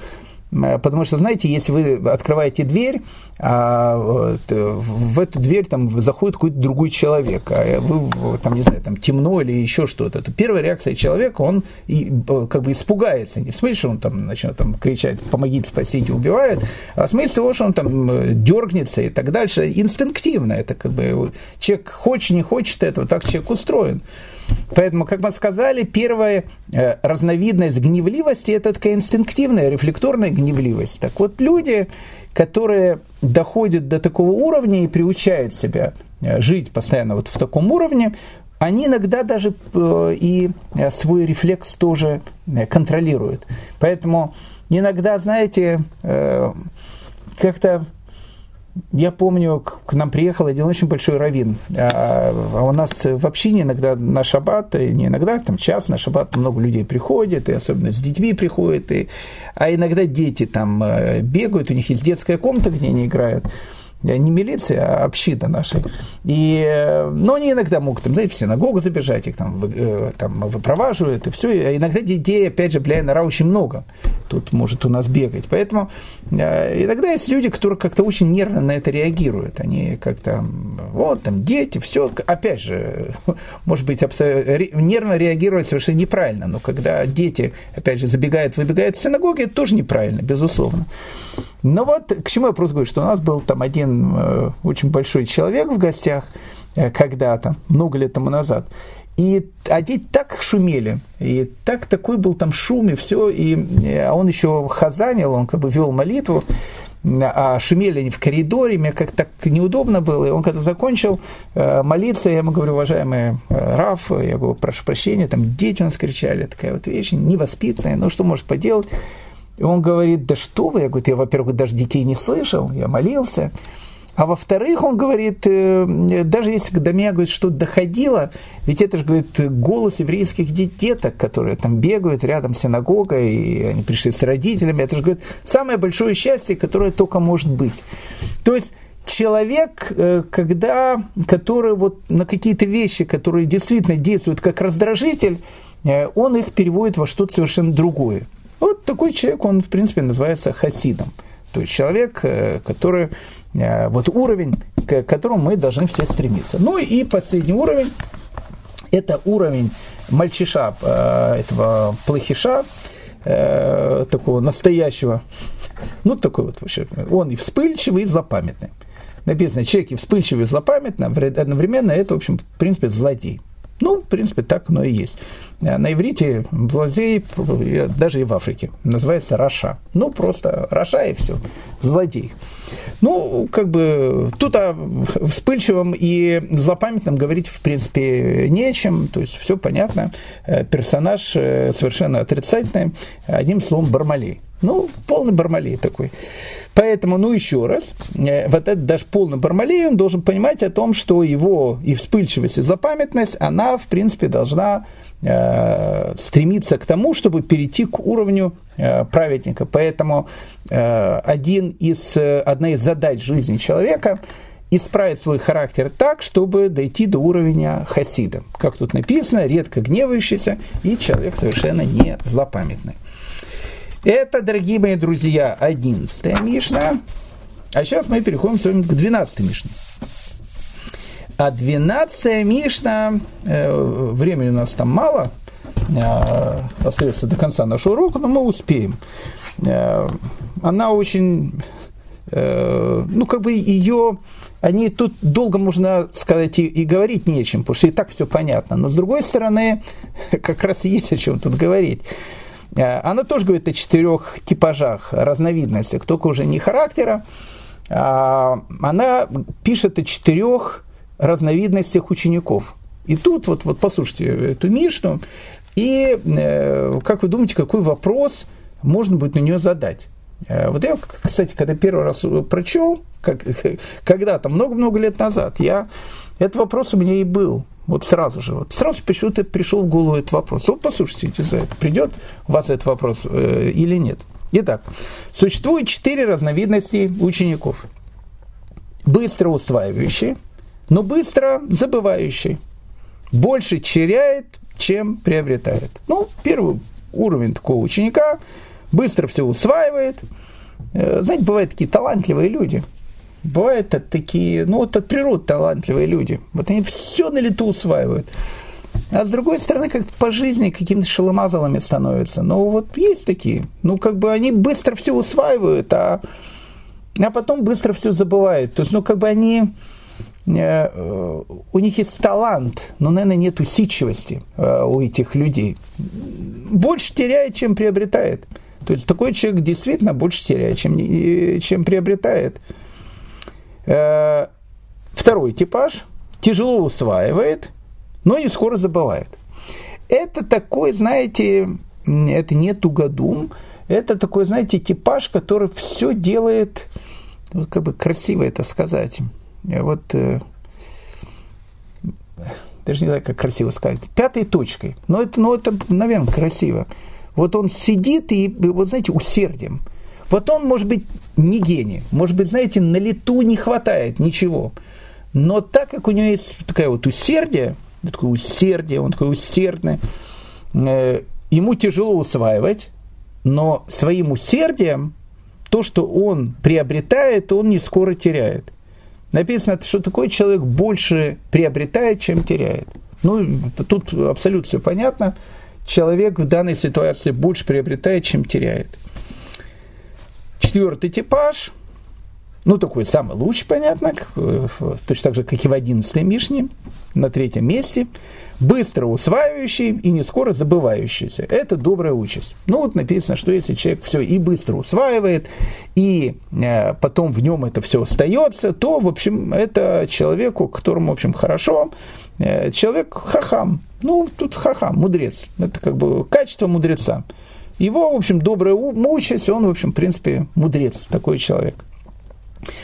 потому что, знаете, если вы открываете дверь, а, в эту дверь там заходит какой-то другой человек, а вы там, не знаю, там темно или еще что-то, то первая реакция человека, он и, как бы испугается. Не в смысле, что он там начнет там кричать «помогите, спасите, убивает», а в смысле того, что он там э, дергнется и так дальше. Инстинктивно это как бы человек хочет, не хочет этого, так человек устроен. Поэтому, как мы сказали, первая э, разновидность гневливости – это такая инстинктивная, рефлекторная гневливость. Так вот, люди, которые доходят до такого уровня и приучают себя э, жить постоянно вот в таком уровне, они иногда даже э, и свой рефлекс тоже контролируют. Поэтому иногда, знаете, как-то я помню, к нам приехал один очень большой раввин. А, а у нас в общине иногда на шаббат, не иногда, там час на шаббат много людей приходит, и особенно с детьми приходят, и, а иногда дети там э, бегают, у них есть детская комната, где они играют не милиция, а община наша. И, э, но они иногда могут, там, знаете, в синагогу забежать, их там, э, там выпроваживают, и все. А иногда детей, опять же, бля, нора очень много. Тут может у нас бегать. Поэтому э, иногда есть люди, которые как-то очень нервно на это реагируют. Они как-то, вот, там, дети, все. Опять же, (laughs) может быть, нервно реагировать совершенно неправильно. Но когда дети, опять же, забегают, выбегают из синагоги, это тоже неправильно, безусловно. Но вот к чему я просто говорю, что у нас был там один э, очень большой человек в гостях э, когда-то, много лет тому назад. И они так шумели, и так такой был там шум, и все, и, а он еще хазанил, он как бы вел молитву, а шумели они в коридоре, мне как так неудобно было, и он когда закончил молиться, я ему говорю, уважаемый Раф, я говорю, прошу прощения, там дети у нас кричали, такая вот вещь, невоспитанная, ну что может поделать, и он говорит, да что вы? Я говорю, я, во-первых, даже детей не слышал, я молился. А во-вторых, он говорит, э, даже если до меня говорит, что доходило, ведь это же, говорит, голос еврейских деток, которые там бегают рядом с синагогой, и они пришли с родителями, это же, говорит, самое большое счастье, которое только может быть. То есть человек, э, когда, который вот на какие-то вещи, которые действительно действуют как раздражитель, э, он их переводит во что-то совершенно другое. Вот такой человек, он, в принципе, называется хасидом. То есть человек, э, который, э, вот уровень, к которому мы должны все стремиться. Ну и последний уровень, это уровень мальчиша, э, этого плохиша, такого настоящего, ну такой вот вообще, он и вспыльчивый, и злопамятный. Написано, человек и вспыльчивый, и злопамятный, одновременно это, в общем, в принципе, злодей. Ну, в принципе, так оно и есть. Э, на иврите злодей, даже и в Африке, называется רשע. Ну, просто רשע и все. Злодей. Ну, как бы тут о вспыльчивом и злопамятном говорить, в принципе, не о чем. То есть, все понятно. Э, персонаж э, совершенно отрицательный. Одним словом, Бармалей. Ну, полный Бармалей такой. Поэтому, ну, еще раз, э, вот этот даже полный Бармалей, он должен понимать о том, что его и вспыльчивость, и запамятность, она, в принципе, должна э, стремиться к тому, чтобы перейти к уровню э, праведника. Поэтому э, один из, э, одна из задач жизни человека исправить свой характер так, чтобы дойти до уровня хасида. Как тут написано, редко гневающийся и человек совершенно не злопамятный. Это, дорогие мои друзья, 11 Мишна. А сейчас мы переходим с вами к 12 Мишне. А 12 Мишна, э, времени у нас там мало, э, остается до конца нашего урока, но мы успеем. Э, она очень, э, ну, как бы ее, они тут долго можно сказать и, и говорить нечем, потому что и так все понятно. Но с другой стороны, (laughs) как раз есть о чем тут говорить. Э, она тоже говорит о четырех типажах, разновидностях, только уже не характера. А, она пишет о четырех разновидностях учеников. И тут вот, вот послушайте эту Мишну, и э, как вы думаете, какой вопрос можно будет на нее задать? Э, вот я, кстати, когда первый раз прочел, как, (laughs) когда-то, много-много лет назад, я, этот вопрос у меня и был. Вот сразу же, вот сразу почему-то пришел в голову этот вопрос. Вот послушайте, за это придет у вас этот вопрос э, или нет. Итак, существует четыре разновидности учеников. Быстро усваивающие, но быстро забывающие. Больше теряет, чем приобретает. Ну, первый уровень такого ученика быстро все усваивает. Э, знаете, бывают такие талантливые люди – Бывают такие, ну вот от природы талантливые люди. Вот они все на лету усваивают. А с другой стороны, как-то по жизни какими-то шеломазалами становятся. Ну вот есть такие. Ну как бы они быстро все усваивают, а, а потом быстро все забывают. То есть, ну как бы они э, у них есть талант, но, наверное, нет усидчивости э, у этих людей. Больше теряет, чем приобретает. То есть такой человек действительно больше теряет, чем, чем приобретает. Второй типаж тяжело усваивает, но не скоро забывает. Это такой, знаете, это не тугодум, это такой, знаете, типаж, который все делает, вот как бы красиво это сказать. Вот э, даже не знаю, как красиво сказать, пятой точкой. Но это, ну, это, наверное, красиво. Вот он сидит и, вот знаете, усердием. Вот он, может быть, не гений. Может быть, знаете, на лету не хватает ничего. Но так как у него есть такое вот усердие, такое усердие, он такой усердный, э, ему тяжело усваивать, но своим усердием то, что он приобретает, он не скоро теряет. Написано, что такой человек больше приобретает, чем теряет. Ну, тут абсолютно все понятно. Человек в данной ситуации больше приобретает, чем теряет. Четвертый типаж, ну, такой самый лучший, понятно, точно так же, как и в одиннадцатой Мишне, на третьем месте – быстро усваивающий и не скоро забывающийся. Это добрая участь. Ну вот написано, что если человек все и быстро усваивает, и э, потом в нем это все остается, то, в общем, это человеку, которому, в общем, хорошо, э, человек хахам. Ну, тут хахам, мудрец. Это как бы качество мудреца. Его, в общем, добрая участь, он, в общем, в принципе, мудрец, такой человек.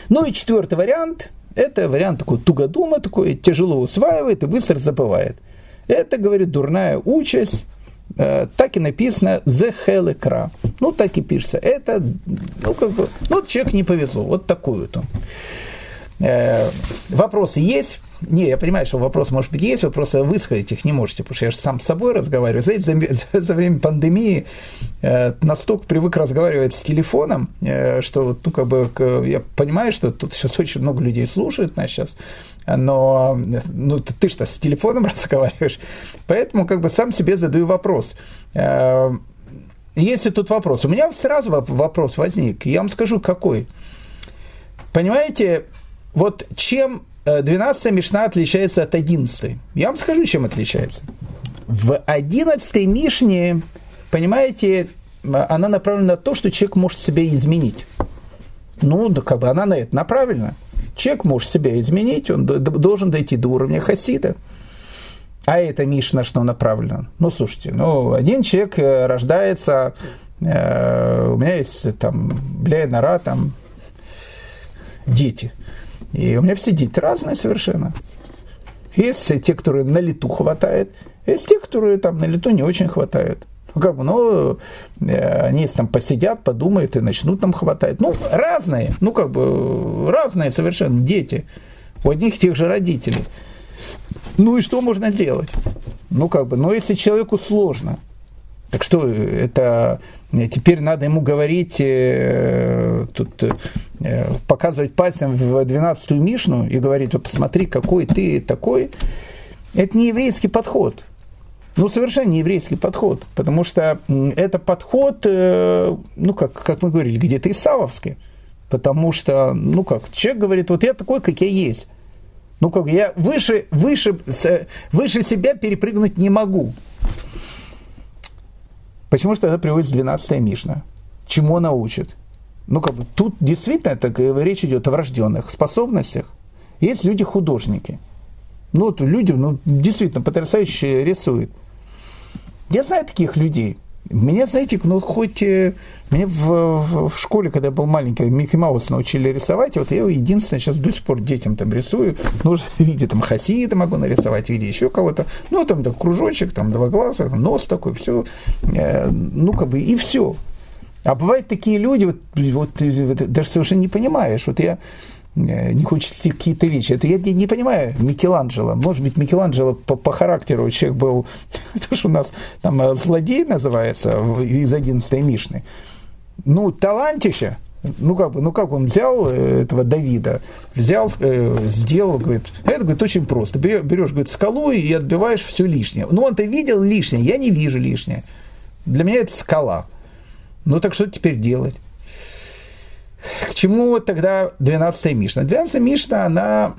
Ну и четвертый вариант, это вариант такой тугодума, такой тяжело усваивает и быстро забывает – это, говорит, дурная участь, э, так и написано «the hell Ну, так и пишется. Это, ну, как бы, ну, человек не повезло. Вот такую вот. Э, вопросы есть? Не, я понимаю, что вопрос может быть есть, вы просто высказать их не можете, потому что я же сам с собой разговариваю. Знаете, за, (laughs) за время пандемии э, настолько привык разговаривать с телефоном, э, что, ну, как бы, я понимаю, что тут сейчас очень много людей слушают нас сейчас, но ну, ты что, с телефоном (laughs) разговариваешь, поэтому как бы сам себе задаю вопрос. Э, если тут вопрос, у меня сразу вопрос возник, я вам скажу, какой. Понимаете, вот чем 12 э, Мишна отличается от 11. Я вам скажу, чем отличается. В 11 Мишне, понимаете, она направлена на то, что человек может себя изменить. Ну, да как бы она на это направлена. Человек может себя изменить, он должен дойти до уровня хасида. А это Мишна что направлено? Ну, слушайте, ну, один человек э, рождается, э, у меня есть там, бля, нора, там, дети – и у меня все дети разные совершенно. Есть те, которые на лету хватает, есть те, которые там на лету не очень хватает. Ну, как бы, ну, э, они там посидят, подумают и начнут там хватать. Ну, разные, ну, как бы, разные совершенно дети. У одних тех же родителей. Ну и что можно делать? Ну, как бы, ну, если человеку сложно, так что это теперь надо ему говорить, э, тут э, показывать пальцем в 12-ю Мишну и говорить, вот посмотри, какой ты такой. Это не еврейский подход. Ну, совершенно не еврейский подход, потому что это подход, э, ну, как, как мы говорили, где-то исавовский. Потому что, ну как, человек говорит, вот я такой, как я есть. Ну как, я выше, выше, выше себя перепрыгнуть не могу. Почему же тогда приводится 12 Мишна? Чему она учит? Ну, как бы, тут действительно так, речь идет о врожденных способностях. Есть люди-художники. Ну, вот люди, ну, действительно, потрясающе рисуют. Я знаю таких людей – меня, знаете, ну хоть э, мне в, в школе, когда я был маленький, Микки Маус научили рисовать, вот я его единственное сейчас до сих пор детям там рисую, ну, в виде там хасида могу нарисовать, в виде еще кого-то, ну, там да, кружочек, там два глаза, нос такой, все, э, ну, как бы и все. А бывают такие люди, вот, вот даже совершенно не понимаешь, вот я Э, не хочется какие-то вещи. Это я не, не понимаю Микеланджело. Может быть, Микеланджело по, по характеру человек был, (laughs) то, что у нас там э, злодей называется из 11 Мишны. Ну, талантище. Ну как бы, ну как он взял э, этого Давида, взял, сделал, говорит, это говорит очень просто. Берешь, берешь, говорит, скалу и отбиваешь все лишнее. Ну он-то видел лишнее, я не вижу лишнее. Для меня это скала. Ну так что теперь делать? К чему тогда 12-я Мишна? 12-я Мишна, она,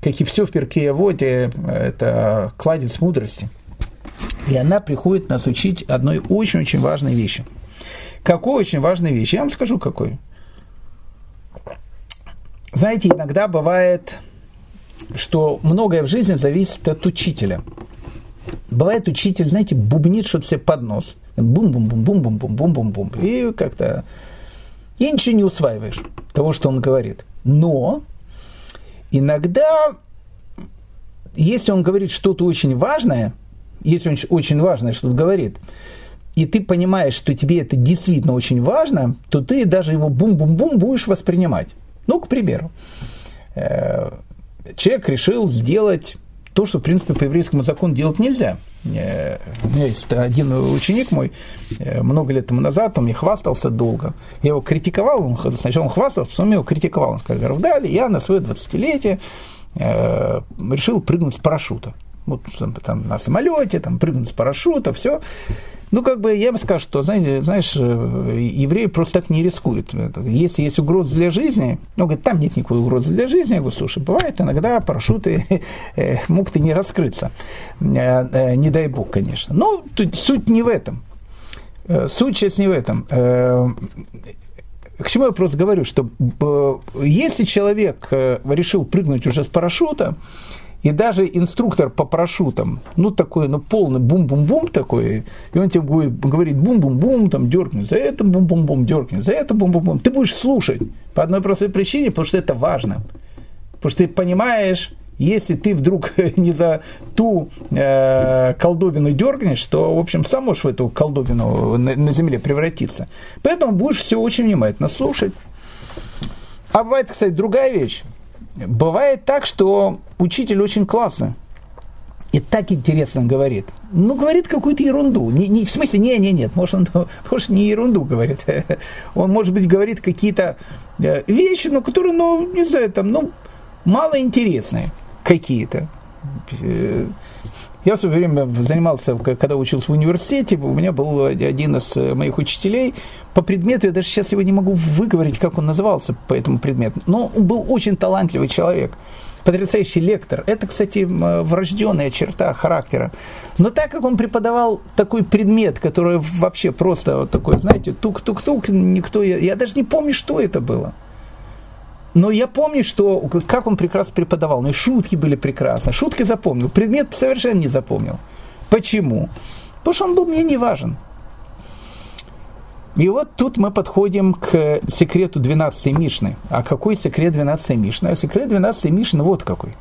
как и все в Перке Воде, это кладец мудрости. И она приходит нас учить одной очень-очень важной вещи. Какой очень важной вещи? Я вам скажу, какой. Знаете, иногда бывает, что многое в жизни зависит от учителя. Бывает учитель, знаете, бубнит что-то себе под нос. Бум-бум-бум-бум-бум-бум-бум-бум. И как-то и ничего не усваиваешь того, что он говорит. Но иногда, если он говорит что-то очень важное, если он очень важное что-то говорит, и ты понимаешь, что тебе это действительно очень важно, то ты даже его бум-бум-бум будешь воспринимать. Ну, к примеру, э, человек решил сделать то, что, в принципе, по еврейскому закону делать нельзя. Э, у меня есть один ученик мой, э, много лет тому назад, он мне хвастался долго. Я его критиковал, он, сначала он хвастался, потом я его критиковал. Он сказал, Равдали, я на свое 20-летие решил прыгнуть с парашюта. Вот там, на самолете, там, прыгнуть с парашюта, все. Ну, как бы я бы сказал, что, знаете, знаешь, э, евреи просто так не рискуют. Если есть угроза для жизни, ну, говорит, там нет никакой угрозы для жизни. Я говорю, слушай, бывает иногда парашюты (laughs) э, могут и не раскрыться. Э, не дай бог, конечно. Но тут суть не в этом. Суть сейчас не в этом. К чему я просто говорю, что если человек решил прыгнуть уже с парашюта, и даже инструктор по парашютам, ну, такой, ну, полный бум-бум-бум такой, и он тебе будет говорить бум-бум-бум, там, деркни за это, бум-бум-бум, деркни за это, бум-бум-бум. Ты будешь слушать по одной простой причине, потому что это важно. Потому что ты понимаешь, если ты вдруг (laughs) не за ту э, колдобину дергнешь, то, в общем, сам можешь в эту колдобину на, на земле превратиться. Поэтому будешь все очень внимательно слушать. А бывает, кстати, другая вещь. Бывает так, что учитель очень классный. И так интересно говорит. Ну, говорит какую-то ерунду. Не, не, в смысле, не, не, нет, может, он (laughs) может, не ерунду говорит. (laughs) Он, может быть, говорит какие-то э, вещи, но которые, ну, не знаю, там, ну, малоинтересные какие-то. Э, я в свое время занимался, когда учился в университете, у меня был один из э, моих учителей по предмету, я даже сейчас его не могу выговорить, как он назывался по этому предмету, но он был очень талантливый человек, потрясающий лектор. Это, кстати, врожденная черта характера. Но так как он преподавал такой предмет, который вообще просто вот такой, знаете, тук-тук-тук, никто, я, я даже не помню, что это было. Но я помню, что как он прекрасно преподавал. Ну и шутки были прекрасны. Шутки запомнил. Предмет совершенно не запомнил. Почему? Потому что он был мне не важен. И вот тут мы подходим к секрету 12 Мишны. А какой секрет 12 Мишны? А секрет 12 Мишны вот какой.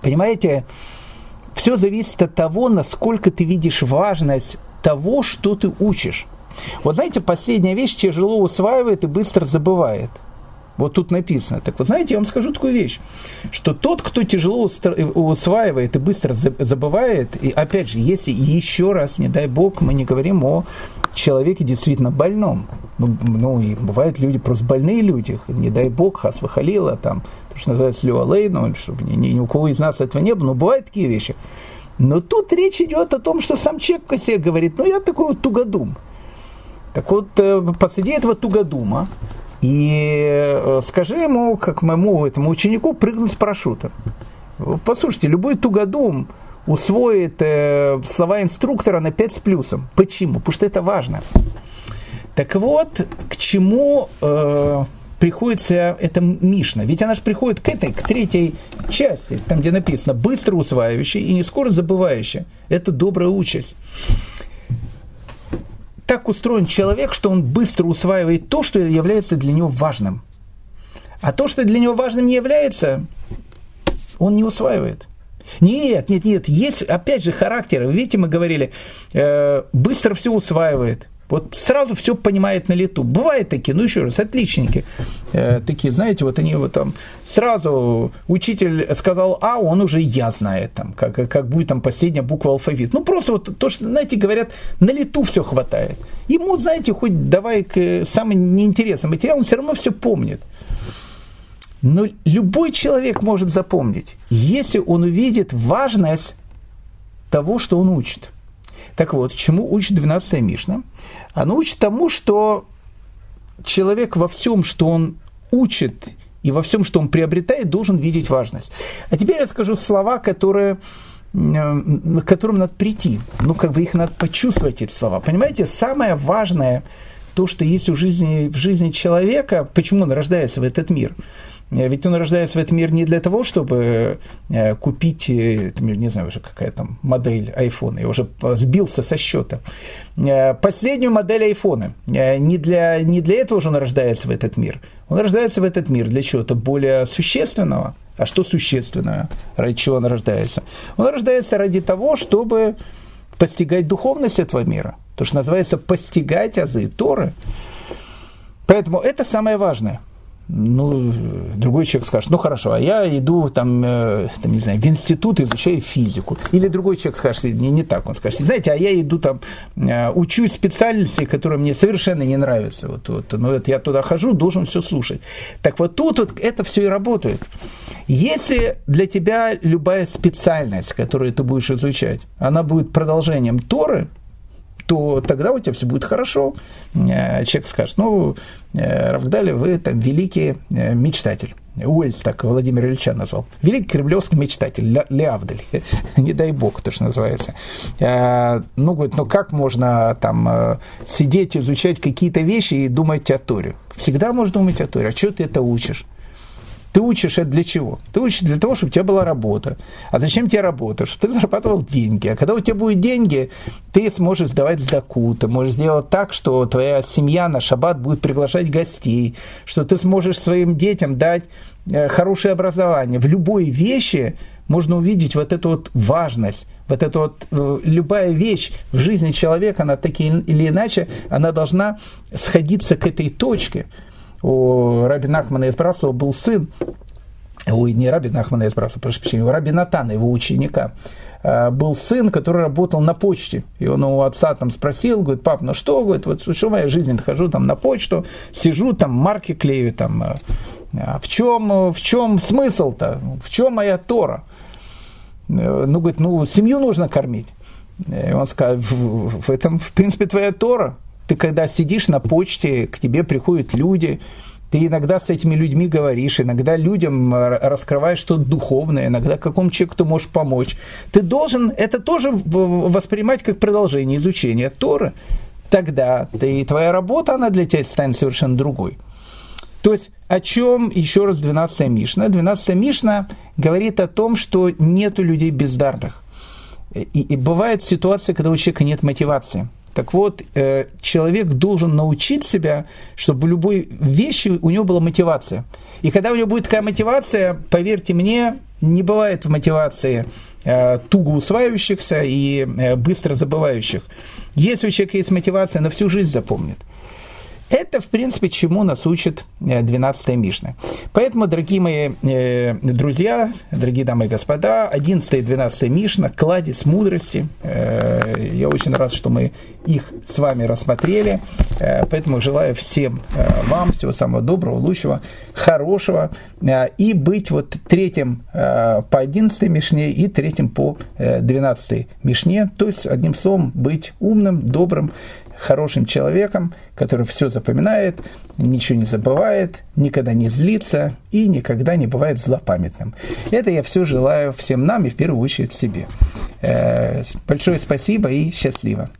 Понимаете, все зависит от того, насколько ты видишь важность того, что ты учишь. Вот знаете, последняя вещь тяжело усваивает и быстро забывает – вот тут написано. Так вот, знаете, я вам скажу такую вещь, что тот, кто тяжело усваивает и быстро забывает, и опять же, если еще раз, не дай бог, мы не говорим о человеке действительно больном. Ну, ну и бывают люди, просто больные люди, не дай бог, хас халила, там, то, что называется люалей, ну, чтобы ни, ни у кого из нас этого не было, но бывают такие вещи. Но тут речь идет о том, что сам человек себе говорит, ну, я такой вот тугодум. Так вот, э, посреди этого тугодума и э, скажи ему, как моему этому ученику, прыгнуть с парашюта. Послушайте, любой тугодум усвоит э, слова инструктора на 5 с плюсом. Почему? Потому что это важно. Так вот, к чему э, приходится эта Мишна? Ведь она же приходит к этой, к третьей части, там где написано «быстро усваивающий и не скоро забывающий». Это добрая участь так устроен человек, что он быстро усваивает то, что является для него важным. А то, что для него важным не является, он не усваивает. Нет, нет, нет, есть, опять же, характер. Видите, мы говорили, э, быстро все усваивает. Вот сразу все понимает на лету. Бывают такие, ну еще раз, отличники. Э, такие, знаете, вот они вот там сразу учитель сказал А, он уже я знает, там, как, как будет там последняя буква алфавит. Ну просто вот то, что, знаете, говорят, на лету все хватает. Ему, знаете, хоть давай к самый неинтересный материал, он все равно все помнит. Но любой человек может запомнить, если он увидит важность того, что он учит. Так вот, чему учит 12 Мишна? Она учит тому, что человек во всем, что он учит и во всем, что он приобретает, должен видеть важность. А теперь я скажу слова, которые к которым надо прийти. Ну, как бы их надо почувствовать, эти слова. Понимаете, самое важное, то, что есть у жизни, в жизни человека, почему он рождается в этот мир – Э, ведь он рождается в этот мир не для того, чтобы э, купить, э, не знаю уже какая там модель айфона, я уже сбился со счета. Последнюю модель айфона. Не для, не для этого же он рождается в этот мир. Он рождается в этот мир для чего-то более существенного. А что существенное? Ради чего он рождается? Он рождается ради того, чтобы постигать духовность этого мира. То, что называется постигать азы Торы. Поэтому это самое важное – ну, другой человек скажет, ну хорошо, а я иду там, э, там не знаю, в институт, изучаю физику. Или другой человек скажет, не, не так, он скажет, знаете, а я иду там, э, учусь специальности, которые мне совершенно не нравятся. Вот, вот, ну, это я туда хожу, должен все слушать. Так вот тут вот это все и работает. Если для тебя любая специальность, которую ты будешь изучать, она будет продолжением Торы, то тогда у тебя все будет хорошо. Э, человек скажет, ну, э, Равгдали, вы там великий э, мечтатель. Уэльс так Владимир Ильича назвал. Великий кремлевский мечтатель, Леавдаль. (laughs) Не дай бог, то, что называется. Ну, говорит, ну как можно там сидеть, изучать какие-то вещи и думать о Торе? Всегда можно думать о Торе. А что ты это учишь? Ты учишь это для чего? Ты учишь для того, чтобы у тебя была работа. А зачем тебе работа? Чтобы ты зарабатывал деньги. А когда у тебя будут деньги, ты сможешь сдавать сдаку, ты можешь сделать так, что твоя семья на шаббат будет приглашать гостей, что ты сможешь своим детям дать э, хорошее образование. В любой вещи можно увидеть вот эту вот важность, вот эту вот э, любая вещь в жизни человека, она так или иначе, она должна сходиться к этой точке у Раби Нахмана из Браслова был сын, ой, не Раби Нахмана из Браслова, прошу прощения, у Раби Натана, его ученика, а, был сын, который работал на почте. И он у отца там спросил, говорит, пап, ну что, говорит, вот что в моей жизни, хожу там на почту, сижу там, марки клею там, а, а в чем, в чем смысл-то, в чем моя Тора? Ну, говорит, ну, семью нужно кормить. И он сказал, в этом, в принципе, твоя Тора. Ты когда сидишь на почте, к тебе приходят люди, ты иногда с этими людьми говоришь, иногда людям раскрываешь что-то духовное, иногда какому человеку ты можешь помочь. Ты должен это тоже воспринимать как продолжение изучения Торы. Тогда ты, твоя работа, она для тебя станет совершенно другой. То есть о чем еще раз 12 Мишна? 12 Мишна говорит о том, что нету людей бездарных. И, и бывает ситуация, когда у человека нет мотивации – так вот, э, человек должен научить себя, чтобы в любой вещи у него была мотивация. И когда у него будет такая мотивация, поверьте мне, не бывает в мотивации э, туго усваивающихся и э, быстро забывающих. Если у человека есть мотивация, на всю жизнь запомнит. Это, в принципе, чему нас учит 12 Мишна. Поэтому, дорогие мои э, друзья, дорогие дамы и господа, 11 и 12 Мишна, кладезь мудрости. Э, я очень рад, что мы их с вами рассмотрели. Э, поэтому желаю всем э, вам всего самого доброго, лучшего, хорошего. Э, и быть вот третьим э, по 11 Мишне и третьим по э, 12 Мишне. То есть, одним словом, быть умным, добрым, хорошим человеком, который все запоминает, ничего не забывает, никогда не злится и никогда не бывает злопамятным. Это я все желаю всем нам и в первую очередь себе. Э, большое спасибо и счастливо.